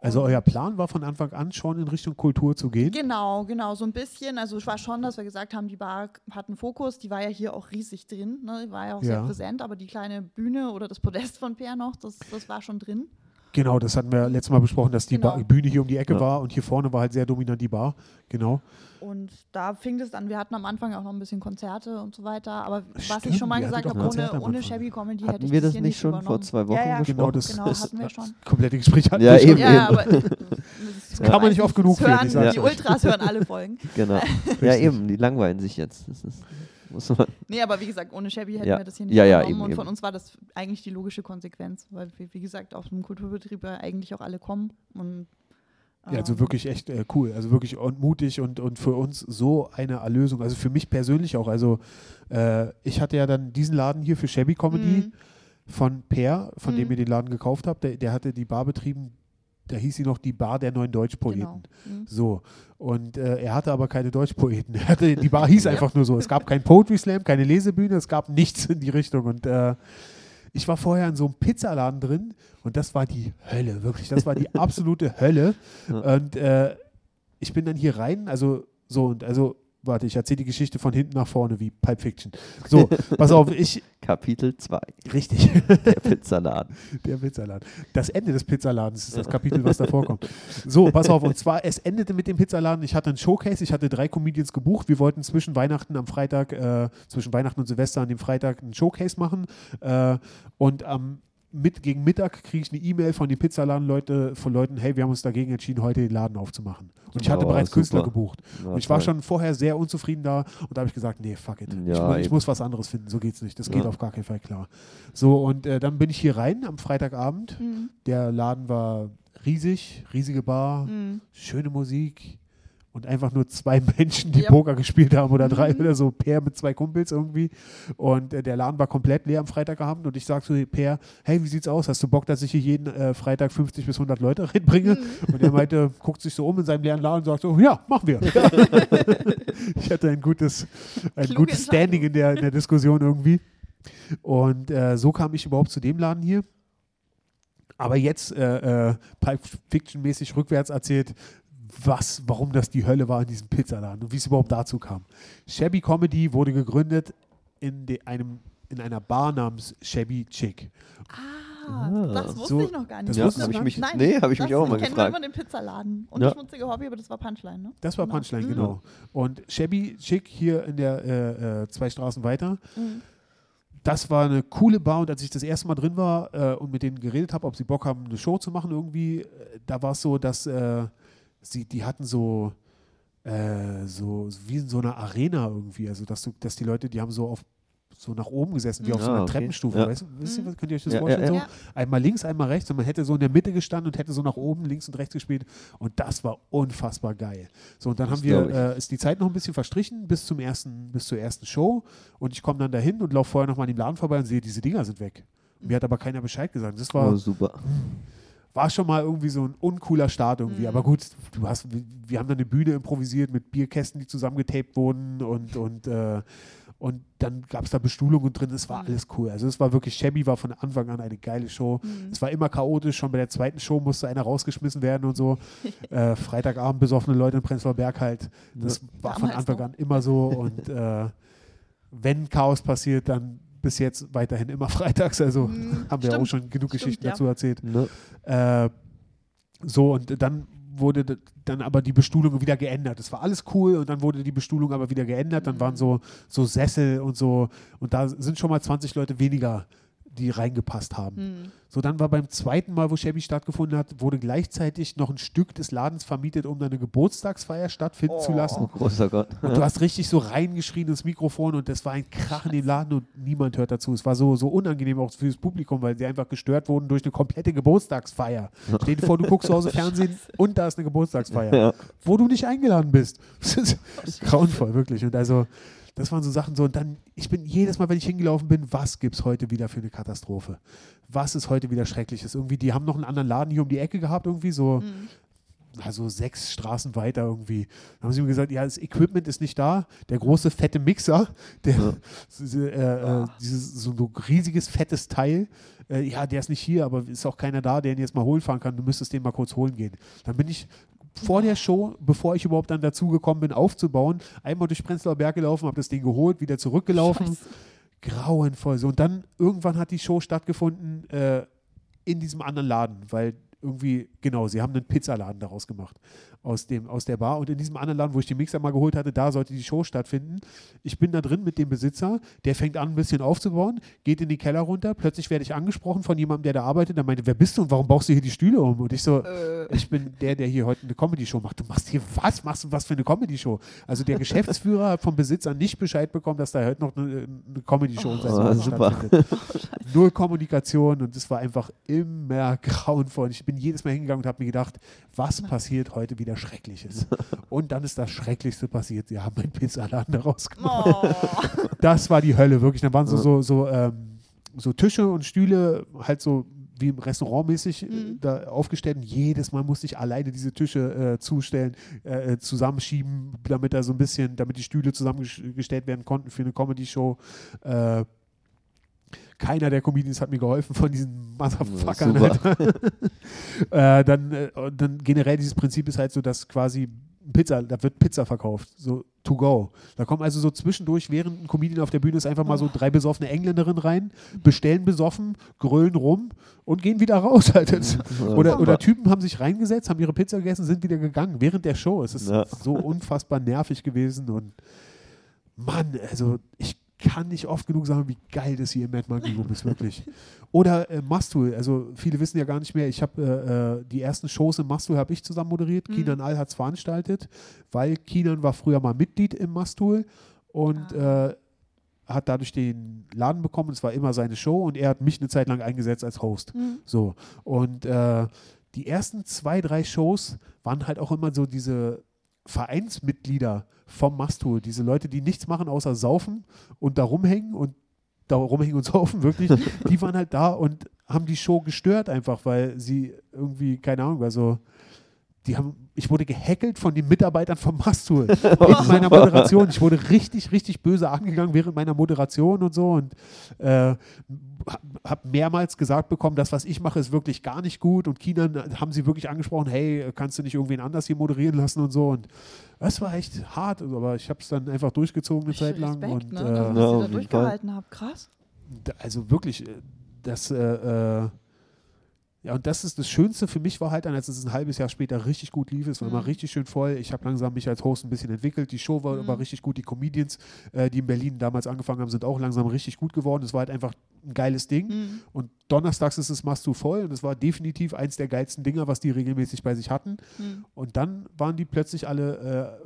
Also euer Plan war von Anfang an schon in Richtung Kultur zu gehen. Genau, genau, so ein bisschen. Also es war schon, dass wir gesagt haben, die Bar hat einen Fokus, die war ja hier auch riesig drin, ne? die war ja auch sehr Ja. präsent, aber die kleine Bühne oder das Podest von Peer noch, das, das war schon drin. Genau, das hatten wir letztes Mal besprochen, dass die Genau. Bühne hier um die Ecke Ja. war und hier vorne war halt sehr dominant die Bar. Genau. Und da fing es an, wir hatten am Anfang auch noch ein bisschen Konzerte und so weiter, aber was Stimmt, ich schon mal gesagt habe, ohne, ohne. Shabby Comedy hätte ich wir das das hier nicht nicht schon übernommen. vor zwei Wochen ja, ja, Genau, das Genau, ist hatten wir schon. komplette Gespräch hatten Ja, wir schon. eben. Ja, aber <laughs> das kann man nicht oft genug das hören, sag's Die. Ultras hören alle Folgen. Genau. <laughs> ja, eben, die langweilen sich jetzt. Das ist, muss man, Nee, aber wie gesagt, ohne Shabby hätten Ja. wir das hier nicht Ja, ja, eben, und von eben. uns war das eigentlich die logische Konsequenz, weil wir, wie gesagt, aus dem Kulturbetrieb ja eigentlich auch alle kommen. Und, Ja, also ähm, wirklich echt äh, cool. Also wirklich und mutig und, und für uns so eine Erlösung. Also für mich persönlich auch. Also äh, ich hatte ja dann diesen Laden hier für Shabby Comedy Mhm. von Per, von dem Mhm. ihr den Laden gekauft habt. Der, der hatte die Bar betrieben, da hieß sie noch die Bar der neuen Deutschpoeten. Genau. Mhm. So. Und äh, er hatte aber keine Deutschpoeten. <laughs> Er hatte, die Bar hieß einfach nur so. Es gab kein Poetry Slam, keine Lesebühne, es gab nichts in die Richtung. Und äh, ich war vorher in so einem Pizzaladen drin und das war die Hölle, wirklich. Das war die <laughs> absolute Hölle. Und äh, ich bin dann hier rein, also so und also warte, ich erzähle die Geschichte von hinten nach vorne wie Pulp Fiction. So, <laughs> pass auf, ich Kapitel 2, richtig, der Pizzaladen. <laughs> der Pizzaladen. Das Ende des Pizzaladens ist das Kapitel, was da vorkommt. So, pass auf, und zwar es endete mit dem Pizzaladen. Ich hatte einen Showcase, ich hatte drei Comedians gebucht. Wir wollten zwischen Weihnachten am Freitag, äh, zwischen Weihnachten und Silvester an dem Freitag einen Showcase machen äh, und am mit, gegen Mittag kriege ich eine E-Mail von den Pizzaladen-Leute, von Leuten, hey, wir haben uns dagegen entschieden, heute den Laden aufzumachen. Und ich hatte Oh, bereits super. Künstler gebucht. Ja, und ich war toll. schon vorher sehr unzufrieden da und da habe ich gesagt, nee, fuck it. ich, Ja, ich eben. muss was anderes finden, so geht's nicht. Das geht Ja. auf gar keinen Fall klar. So, und äh, dann bin ich hier rein am Freitagabend. Mhm. Der Laden war riesig, riesige Bar, Mhm. schöne Musik und einfach nur zwei <laughs> Menschen, die Ja. Poker gespielt haben oder drei Mhm. oder so, Per mit zwei Kumpels irgendwie. Und äh, der Laden war komplett leer am Freitagabend und ich sag zu Per, hey, wie sieht's aus? Hast du Bock, dass ich hier jeden äh, Freitag 50 bis 100 Leute reinbringe? Mhm. Und er meinte, guckt sich so um in seinem leeren Laden und sagt so, ja, machen wir. <laughs> ich hatte ein gutes, ein Kluge gutes Standing in der, in der Diskussion irgendwie. Und äh, so kam ich überhaupt zu dem Laden hier. Aber jetzt äh, äh, Pulp Fiction-mäßig rückwärts erzählt, was, warum das die Hölle war in diesem Pizzaladen und wie es überhaupt dazu kam. Shabby Comedy wurde gegründet in, de, einem, in einer Bar namens Shabby Chick. Ah, Ah. das wusste So, ich noch gar nicht. das Ja, habe ich mich, Nein, nee, habe ich das, mich auch mal Ich kenne gefragt. immer den Pizzaladen und Ja. das schmutzige Hobby, aber das war Punchline, ne? Das war Genau. Punchline, Mhm. genau. Und Shabby Chick hier in der äh, äh, zwei Straßen weiter. Mhm. Das war eine coole Bar und als ich das erste Mal drin war äh, und mit denen geredet habe, ob sie Bock haben, eine Show zu machen irgendwie, äh, da war es so, dass äh, sie, die hatten so, äh, so wie in so einer Arena irgendwie, also dass du, dass die Leute, die haben so auf so nach oben gesessen, wie auf so Ah, einer okay. Treppenstufe. Ja. Weißt, du- wisst ihr, Mhm. was, könnt ihr euch das Ja, vorstellen? ja, so? Einmal links, einmal rechts und man hätte so in der Mitte gestanden und hätte so nach oben, links und rechts gespielt und das war unfassbar geil. So, und dann Das haben wir, äh, ist die Zeit noch ein bisschen verstrichen bis zum ersten, bis zur ersten Show und ich komme dann dahin und laufe vorher noch mal an dem Laden vorbei und sehe, diese Dinger sind weg. Mir hat aber keiner Bescheid gesagt. Das war, Oh, super. War schon mal irgendwie so ein uncooler Start irgendwie. Mhm. Aber gut, du hast, wir haben dann eine Bühne improvisiert mit Bierkästen, die zusammengetaped wurden und, und, äh, und dann gab es da Bestuhlungen drin. Es war Mhm. alles cool. Also es war wirklich, Shabby war von Anfang an eine geile Show. Mhm. Es war immer chaotisch. Schon bei der zweiten Show musste einer rausgeschmissen werden und so. <laughs> äh, Freitagabend besoffene Leute in Prenzlauer Berg halt. Das war von Damals Anfang noch. an immer so. Und <laughs> äh, wenn Chaos passiert, dann bis jetzt weiterhin immer <laughs> freitags. Also Mhm. haben wir auch Stimmt. schon genug Stimmt, Geschichten ja. dazu erzählt. Ne? Äh, so, und dann wurde dann aber die Bestuhlung wieder geändert. Es war alles cool und dann wurde die Bestuhlung aber wieder geändert. Dann Mhm. waren so, so Sessel und so. Und da sind schon mal 20 Leute weniger, die reingepasst haben. Mhm. So, dann war beim zweiten Mal, wo Shabby stattgefunden hat, wurde gleichzeitig noch ein Stück des Ladens vermietet, um eine Geburtstagsfeier stattfinden zu Oh. lassen. Oh, großer Gott. Und du hast richtig so reingeschrien ins Mikrofon und das war ein Krach in dem Laden und niemand hört dazu. Es war so, so unangenehm auch für das Publikum, weil sie einfach gestört wurden durch eine komplette Geburtstagsfeier. Stell dir vor, du guckst zu Hause Fernsehen <laughs> und da ist eine Geburtstagsfeier, Ja. wo du nicht eingeladen bist. <laughs> Das ist grauenvoll, wirklich. Und also, das waren so Sachen so. Und dann, ich bin jedes Mal, wenn ich hingelaufen bin, was gibt es heute wieder für eine Katastrophe? Was ist heute wieder Schreckliches? Irgendwie, die haben noch einen anderen Laden hier um die Ecke gehabt, irgendwie so Mhm. also sechs Straßen weiter irgendwie. Dann haben sie mir gesagt, ja, das Equipment ist nicht da. Der große, fette Mixer, der, Ja. <laughs> äh, äh, dieses so ein riesiges, fettes Teil, äh, ja, der ist nicht hier, aber ist auch keiner da, der ihn jetzt mal holen fahren kann. Du müsstest den mal kurz holen gehen. Dann bin ich vor der Show, bevor ich überhaupt dann dazu gekommen bin, aufzubauen, einmal durch Prenzlauer Berg gelaufen, habe das Ding geholt, wieder zurückgelaufen. Scheiße. Grauenvoll. So, und dann irgendwann hat die Show stattgefunden äh, in diesem anderen Laden, weil irgendwie, genau, sie haben einen Pizzaladen daraus gemacht aus, dem, aus der Bar. Und in diesem anderen Laden, wo ich den Mixer mal geholt hatte, da sollte die Show stattfinden. Ich bin da drin mit dem Besitzer, der fängt an, ein bisschen aufzubauen, geht in den Keller runter. Plötzlich werde ich angesprochen von jemandem, der da arbeitet. Der meinte, wer bist du und warum baust du hier die Stühle um? Und ich so, Äh, ich bin der, der hier heute eine Comedy-Show macht. Du machst hier was? Machst du was für eine Comedy-Show? Also der Geschäftsführer hat vom Besitzer nicht Bescheid bekommen, dass da heute noch eine, eine Comedy-Show Oh, super. stattfindet. Null Kommunikation und es war einfach immer grauenvoll. Ich bin jedes Mal hingegangen und habe mir gedacht, was passiert heute wieder Schreckliches? Und dann ist das Schrecklichste passiert. Sie haben meinen Pizzaladen daraus <laughs> gemacht. oh. Das war die Hölle, wirklich. Da waren so, so, so, ähm, so Tische und Stühle, halt so wie im Restaurant mäßig äh, Mhm. da aufgestellt. Und jedes Mal musste ich alleine diese Tische äh, zustellen, äh, äh, zusammenschieben, damit da so ein bisschen, damit die Stühle zusammengestellt werden konnten für eine Comedy-Show. Keiner der Comedians hat mir geholfen von diesen Motherfuckern. Alter. <laughs> äh, dann, äh, dann generell dieses Prinzip ist halt so, dass quasi Pizza, da wird Pizza verkauft, so to go. Da kommen also so zwischendurch, während ein Comedian auf der Bühne ist, einfach mal so drei besoffene Engländerinnen rein, bestellen besoffen, grölen rum und gehen wieder raus. Halt. <laughs> Oder, oder Typen haben sich reingesetzt, haben ihre Pizza gegessen, sind wieder gegangen während der Show. Es ist Ja. so unfassbar nervig gewesen und Mann, also ich kann nicht oft genug sagen, wie geil das hier im Mad Monkey Room ist, wirklich. Oder äh, Mastul, also viele wissen ja gar nicht mehr, ich habe äh, äh, die ersten Shows im Mastul habe ich zusammen moderiert, Kinan Al hat es veranstaltet, weil Kinan war früher mal Mitglied im Mastul und äh, hat dadurch den Laden bekommen, es war immer seine Show und er hat mich eine Zeit lang eingesetzt als Host. So. Und äh, die ersten zwei, drei Shows waren halt auch immer so diese Vereinsmitglieder vom Mastur, diese Leute, die nichts machen außer saufen und da rumhängen und da rumhängen und <laughs> saufen, wirklich, die waren halt da und haben die Show gestört einfach, weil sie irgendwie, keine Ahnung, also die haben, ich wurde gehackelt von den Mitarbeitern vom Mastur <laughs> in meiner Moderation. Ich wurde richtig, richtig böse angegangen während meiner Moderation und so und äh, habe mehrmals gesagt bekommen, das, was ich mache, ist wirklich gar nicht gut und China haben sie wirklich angesprochen, hey, kannst du nicht irgendwen anders hier moderieren lassen und so und das war echt hart, aber ich habe es dann einfach durchgezogen eine Zeit lang Respekt, und ne? äh, dass Ja, ihr auf da durchgehalten habt. Krass. also wirklich, äh, das, äh, äh, ja, und das ist das Schönste für mich war halt dann, als es ein halbes Jahr später richtig gut lief, es war immer Mhm. richtig schön voll. Ich habe langsam mich als Host ein bisschen entwickelt. Die Show war, Mhm. war richtig gut. Die Comedians, äh, die in Berlin damals angefangen haben, sind auch langsam richtig gut geworden. Es war halt einfach ein geiles Ding. Mhm. Und donnerstags ist es Machst du voll und es war definitiv eins der geilsten Dinger, was die regelmäßig bei sich hatten. Mhm. Und dann waren die plötzlich alle,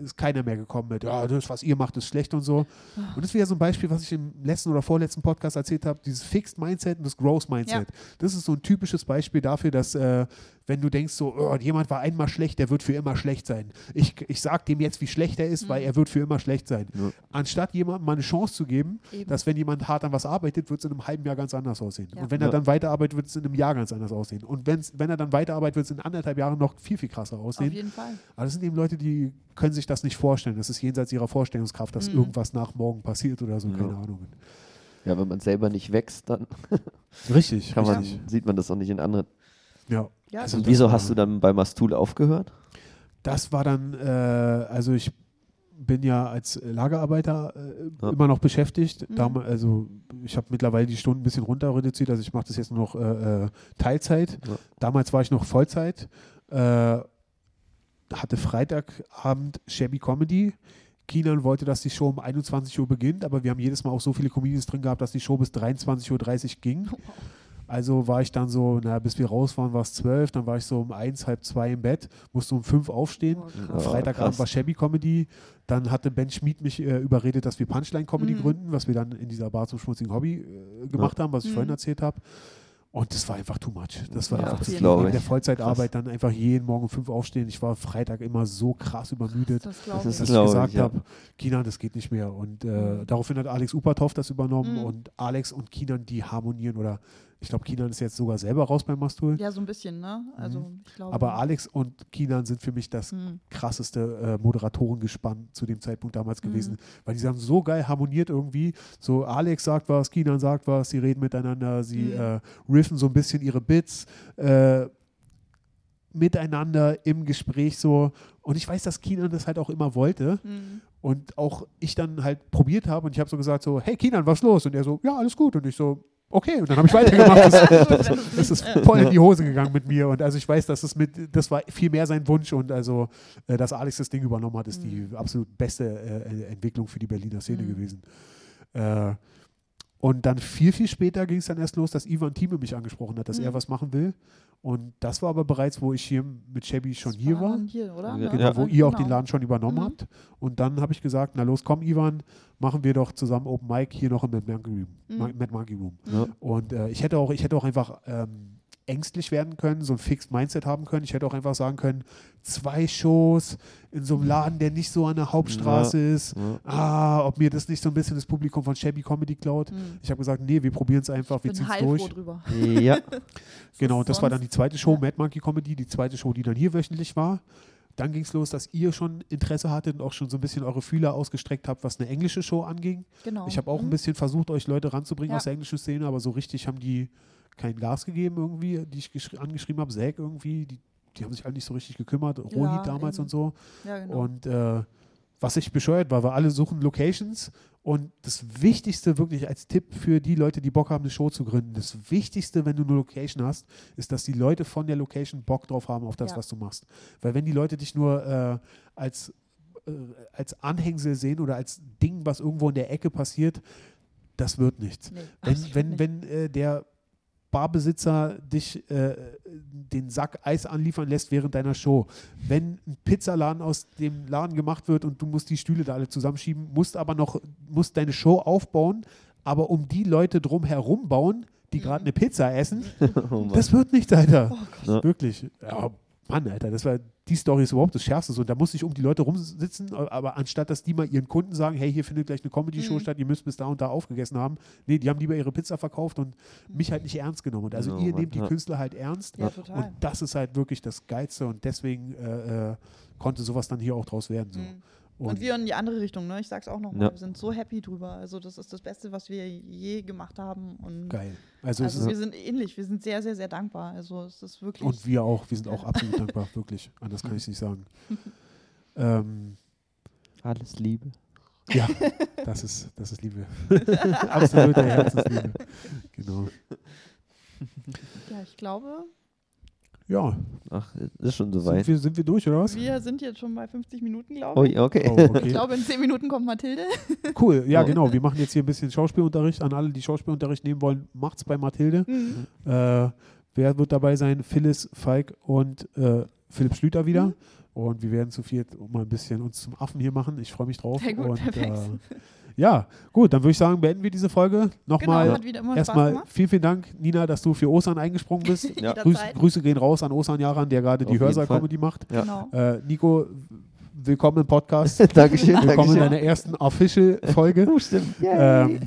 äh, ist keiner mehr gekommen mit, ja, das, was ihr macht, ist schlecht und so. Und das ist wieder so ein Beispiel, was ich im letzten oder vorletzten Podcast erzählt habe, dieses Fixed Mindset und das Growth Mindset. Das ist so ein typisches Beispiel dafür, dass äh, wenn du denkst, so, oh, jemand war einmal schlecht, der wird für immer schlecht sein. Ich, ich sag dem jetzt, wie schlecht er ist, weil er wird für immer schlecht sein. Ja. Anstatt jemandem mal eine Chance zu geben, Eben. dass wenn jemand hart an was arbeitet, wird es in einem halben Jahr ganz anders aussehen. Ja. Und wenn er dann weiterarbeitet, wird es in einem Jahr ganz anders aussehen. Und wenn's, wenn er dann weiterarbeitet, wird es in anderthalb Jahren noch viel, viel krasser Auf aussehen. jeden Fall. Aber das sind eben Leute, die können sich das nicht vorstellen. Das ist jenseits ihrer Vorstellungskraft, dass Mhm. irgendwas nach morgen passiert oder so, Ja. keine Ahnung. Ja, wenn man selber nicht wächst, dann <laughs> Richtig, kann man, richtig. sieht man das auch nicht in anderen. Ja. Ja, Also wieso war- hast du dann bei Mastul aufgehört? Das war dann, äh, also ich bin ja als Lagerarbeiter äh, Ja. immer noch beschäftigt. Mhm. Dam- also ich habe mittlerweile die Stunden ein bisschen runter reduziert, also ich mache das jetzt nur noch äh, äh, Teilzeit. Ja. Damals war ich noch Vollzeit. Äh, hatte Freitagabend Shabby Comedy. Kinan wollte, dass die Show um 21 Uhr beginnt, aber wir haben jedes Mal auch so viele Comedians drin gehabt, dass die Show bis 23.30 Uhr ging. Also war ich dann so, naja, bis wir raus waren, war es 12, dann war ich so um eins, halb zwei im Bett, musste um fünf aufstehen. Oh, Ja, krass. Freitagabend krass. war Shabby Comedy. Dann hatte Ben Schmid mich äh, überredet, dass wir Punchline Comedy Mhm. gründen, was wir dann in dieser Bar zum schmutzigen Hobby äh, gemacht haben, was ich Mhm. vorhin erzählt habe. Und das war einfach too much. Das war Ja, einfach das zu viel. ich. der Vollzeitarbeit dann einfach jeden Morgen um fünf aufstehen. Ich war Freitag immer so krass übermüdet, Das Das ich. dass ich ich, gesagt ja. habe, Kinan, das geht nicht mehr. Und äh, Mhm. daraufhin hat Alex Upatov das übernommen Mhm. und Alex und Kinan, die harmonieren oder ich glaube, Kinan ist jetzt sogar selber raus beim Mastul. Ja, so ein bisschen, ne? Also, ich glaube. Mhm. Aber Alex und Kinan sind für mich das Mhm. krasseste äh, Moderatorengespann zu dem Zeitpunkt damals Mhm. gewesen, weil die haben so geil harmoniert irgendwie. So Alex sagt was, Kinan sagt was, sie reden miteinander, sie Mhm. äh, riffen so ein bisschen ihre Bits äh, miteinander im Gespräch so. Und ich weiß, dass Kinan das halt auch immer wollte Mhm. und auch ich dann halt probiert habe und ich habe so gesagt so, hey Kinan, was los? Und er so, ja, alles gut. Und ich so, okay. Und dann habe ich weitergemacht. <laughs> Das, es ist voll in die Hose gegangen mit mir und also ich weiß, dass es mit, das war viel mehr sein Wunsch und also, äh, dass Alex das Ding übernommen hat, ist die absolut beste äh, Entwicklung für die Berliner Szene Mhm. gewesen. Äh, und dann viel, viel später ging es dann erst los, dass Ivan Thieme mich angesprochen hat, dass er Mhm. was machen will. Und das war aber bereits, wo ich hier mit Shabby schon Das hier war. Hier, oder? Ja? Genau, wo Ja, ihr auch genau. den Laden schon übernommen Mhm. habt. Und dann habe ich gesagt, na los, komm Ivan, machen wir doch zusammen Open Mic hier noch im Mad Monkey Room. Mhm. Ma- Mad Monkey Room. Ja. Und äh, ich hätte auch, ich hätte auch einfach ähm, ängstlich werden können, so ein Fixed Mindset haben können. Ich hätte auch einfach sagen können, zwei Shows in so einem Laden, der nicht so an der Hauptstraße ist. Ja. Ah, ob mir das nicht so ein bisschen das Publikum von Shabby Comedy klaut. Mhm. Ich habe gesagt, nee, wir probieren es einfach, wir ziehen es durch. drüber. ja. <laughs> <laughs> Genau, und das war dann die zweite Show, Ja. Mad Monkey Comedy, die zweite Show, die dann hier wöchentlich war. dann ging es los, dass ihr schon Interesse hattet und auch schon so ein bisschen eure Fühler ausgestreckt habt, was eine englische Show anging. Genau. Ich habe auch ein Mhm. bisschen versucht, euch Leute ranzubringen Ja. aus der englischen Szene, aber so richtig haben die kein Gas gegeben irgendwie, die ich geschri- angeschrieben habe. Zack irgendwie, die, die haben sich halt nicht so richtig gekümmert. Rohit Ja, damals eben. und so. Ja, genau. Und äh, was ich bescheuert war, wir alle suchen Locations und das Wichtigste wirklich als Tipp für die Leute, die Bock haben, eine Show zu gründen, das Wichtigste, wenn du eine Location hast, ist, dass die Leute von der Location Bock drauf haben auf das, Ja. was du machst. Weil wenn die Leute dich nur äh, als, äh, als Anhängsel sehen oder als Ding, was irgendwo in der Ecke passiert, das wird nichts. nee, Wenn, wenn, nicht. wenn äh, der Barbesitzer dich äh, den Sack Eis anliefern lässt während deiner Show, wenn ein Pizzaladen aus dem Laden gemacht wird und du musst die Stühle da alle zusammenschieben, musst aber noch musst deine Show aufbauen, aber um die Leute drum herum bauen, die gerade eine Pizza essen, <laughs> Oh das wird nicht, Alter. Oh. Wirklich. Ja, Mann, Alter, das war die Story ist überhaupt das Schärfste. So, da musste ich um die Leute rumsitzen, aber anstatt dass die mal ihren Kunden sagen, hey, hier findet gleich eine Comedy-Show Mhm. statt, ihr müsst bis da und da aufgegessen haben. Nee, die haben lieber ihre Pizza verkauft und mich halt nicht ernst genommen. Und also Oh ihr nehmt die ja. Künstler halt ernst. Ja, Und das ist halt wirklich das Geilste und deswegen äh, äh, konnte sowas dann hier auch draus werden. So. Mhm. Und, wir in die andere Richtung, ne? Ich sag's auch nochmal. Ja. Wir sind so happy drüber. Also, das ist das Beste, was wir je gemacht haben. Und geil. Also, also ist, wir sind ähnlich, wir sind sehr, sehr, sehr dankbar. Also es ist wirklich. und wir auch, wir sind auch absolut dankbar, <laughs> wirklich. Anders kann ich es nicht sagen. <laughs> ähm, Alles Liebe. Ja, das ist, das ist Liebe. <laughs> Absolute Herzensliebe. Genau. ja, ich glaube, Ja, Ach, ist schon sind soweit. wir, sind wir durch, oder was? wir sind jetzt schon bei 50 Minuten, glaube Oh, ich. okay. Oh, okay. Ich glaube, in 10 Minuten kommt Mathilde. Cool, ja, Oh. genau. Wir machen jetzt hier ein bisschen Schauspielunterricht. An alle, die Schauspielunterricht nehmen wollen, macht's bei Mathilde. Mhm. Äh, wer wird dabei sein? Phyllis, Falk und äh, Philipp Schlüter wieder. Mhm. Und wir werden zu viert mal ein bisschen uns zum Affen hier machen. Ich freue mich drauf. Sehr gut, und, perfekt. Äh, ja, gut, dann würde ich sagen, beenden wir diese Folge. Nochmal genau, immer Spaß erstmal vielen, vielen Dank, Nina, dass du für Ostern eingesprungen bist. <laughs> Ja. Grüß. Grüße gehen raus an Osan Jaran, der gerade die Hörsaal-Comedy macht. Ja. Genau. Äh, Nico, willkommen im Podcast. <laughs> Dankeschön. willkommen in Dankeschön. deiner ersten Official-Folge. <laughs> Oh, stimmt. Ähm,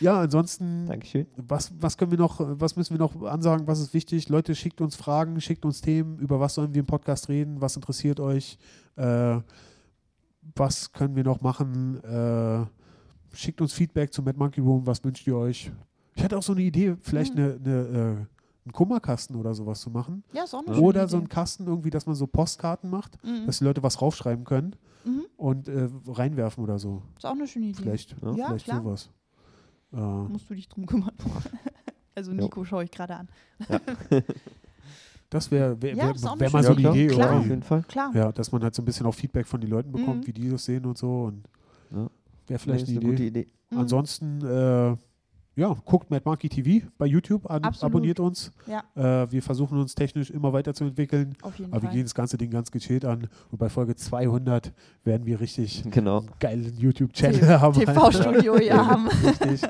ja, ansonsten, Dankeschön. was, was können wir noch, was müssen wir noch ansagen, was ist wichtig? Leute, schickt uns Fragen, schickt uns Themen, über was sollen wir im Podcast reden, was interessiert euch, äh, was können wir noch machen, äh, schickt uns Feedback zu Mad Monkey Room, was wünscht ihr euch? Ich hatte auch so eine Idee, vielleicht Mhm. eine, eine, äh, einen Kummerkasten oder sowas zu machen. Ja, ist auch eine schöne Oder so Idee. ein Kasten irgendwie, dass man so Postkarten macht, Mhm. dass die Leute was raufschreiben können Mhm. und äh, reinwerfen oder so. Ist auch eine schöne Idee. Vielleicht, Ja. Ja, vielleicht klar. sowas. Äh, Musst du dich drum kümmern. <laughs> also Nico schaue ich gerade an. <laughs> das wäre wär, wär, eine wär mal so eine. Idee. Klar. Auf irgendwie. jeden Fall. Klar. Ja, dass man halt so ein bisschen auch Feedback von den Leuten bekommt, Mhm. wie die das sehen und so. Und Ja. Wäre vielleicht eine Idee. gute Idee. Mhm. Ansonsten, äh, ja, guckt Mad Monkey TV bei YouTube an, Absolut. abonniert uns. Ja, Äh, wir versuchen uns technisch immer weiterzuentwickeln, auf jeden aber wir Fall. gehen das ganze Ding ganz gechillt an. Und bei Folge 200 werden wir richtig Genau. einen geilen YouTube-Channel haben. TV-Studio, ja. haben. <laughs> Richtig.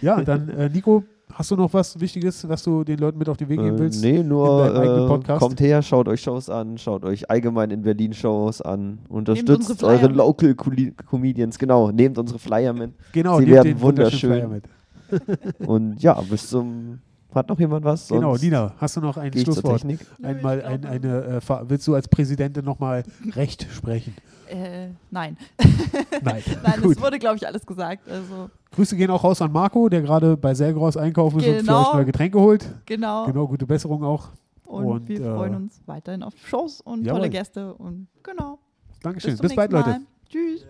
ja, dann äh, Nico, hast du noch was Wichtiges, was du den Leuten mit auf den Weg geben Äh, willst? nee, in nur äh, Podcast? kommt her, schaut euch Shows an, schaut euch allgemein in Berlin Shows an, unterstützt eure. Local Comedians, genau, nehmt unsere Flyer mit. Genau, Sie nehmt werden den wunderschönen Flyer wunderschön. mit. <laughs> Und ja, bis zum. Hat noch jemand was? Genau, Sonst Nina, hast du noch ein Schlusswort? Einmal ein, eine, äh, willst du als Präsidentin nochmal Recht sprechen? Äh, nein. Nein. <laughs> Nein, Gut. es wurde, glaube ich, alles gesagt. Also, Grüße gehen auch raus an Marco, der gerade bei Selgros einkaufen ist und für Genau. euch neue Getränke holt. genau. Genau, gute Besserung auch. Und, Und, wir äh, freuen uns weiterhin auf Shows und jawohl. tolle Gäste. Und genau. Dankeschön. zum Bis bald, Leute. Mal. Tschüss.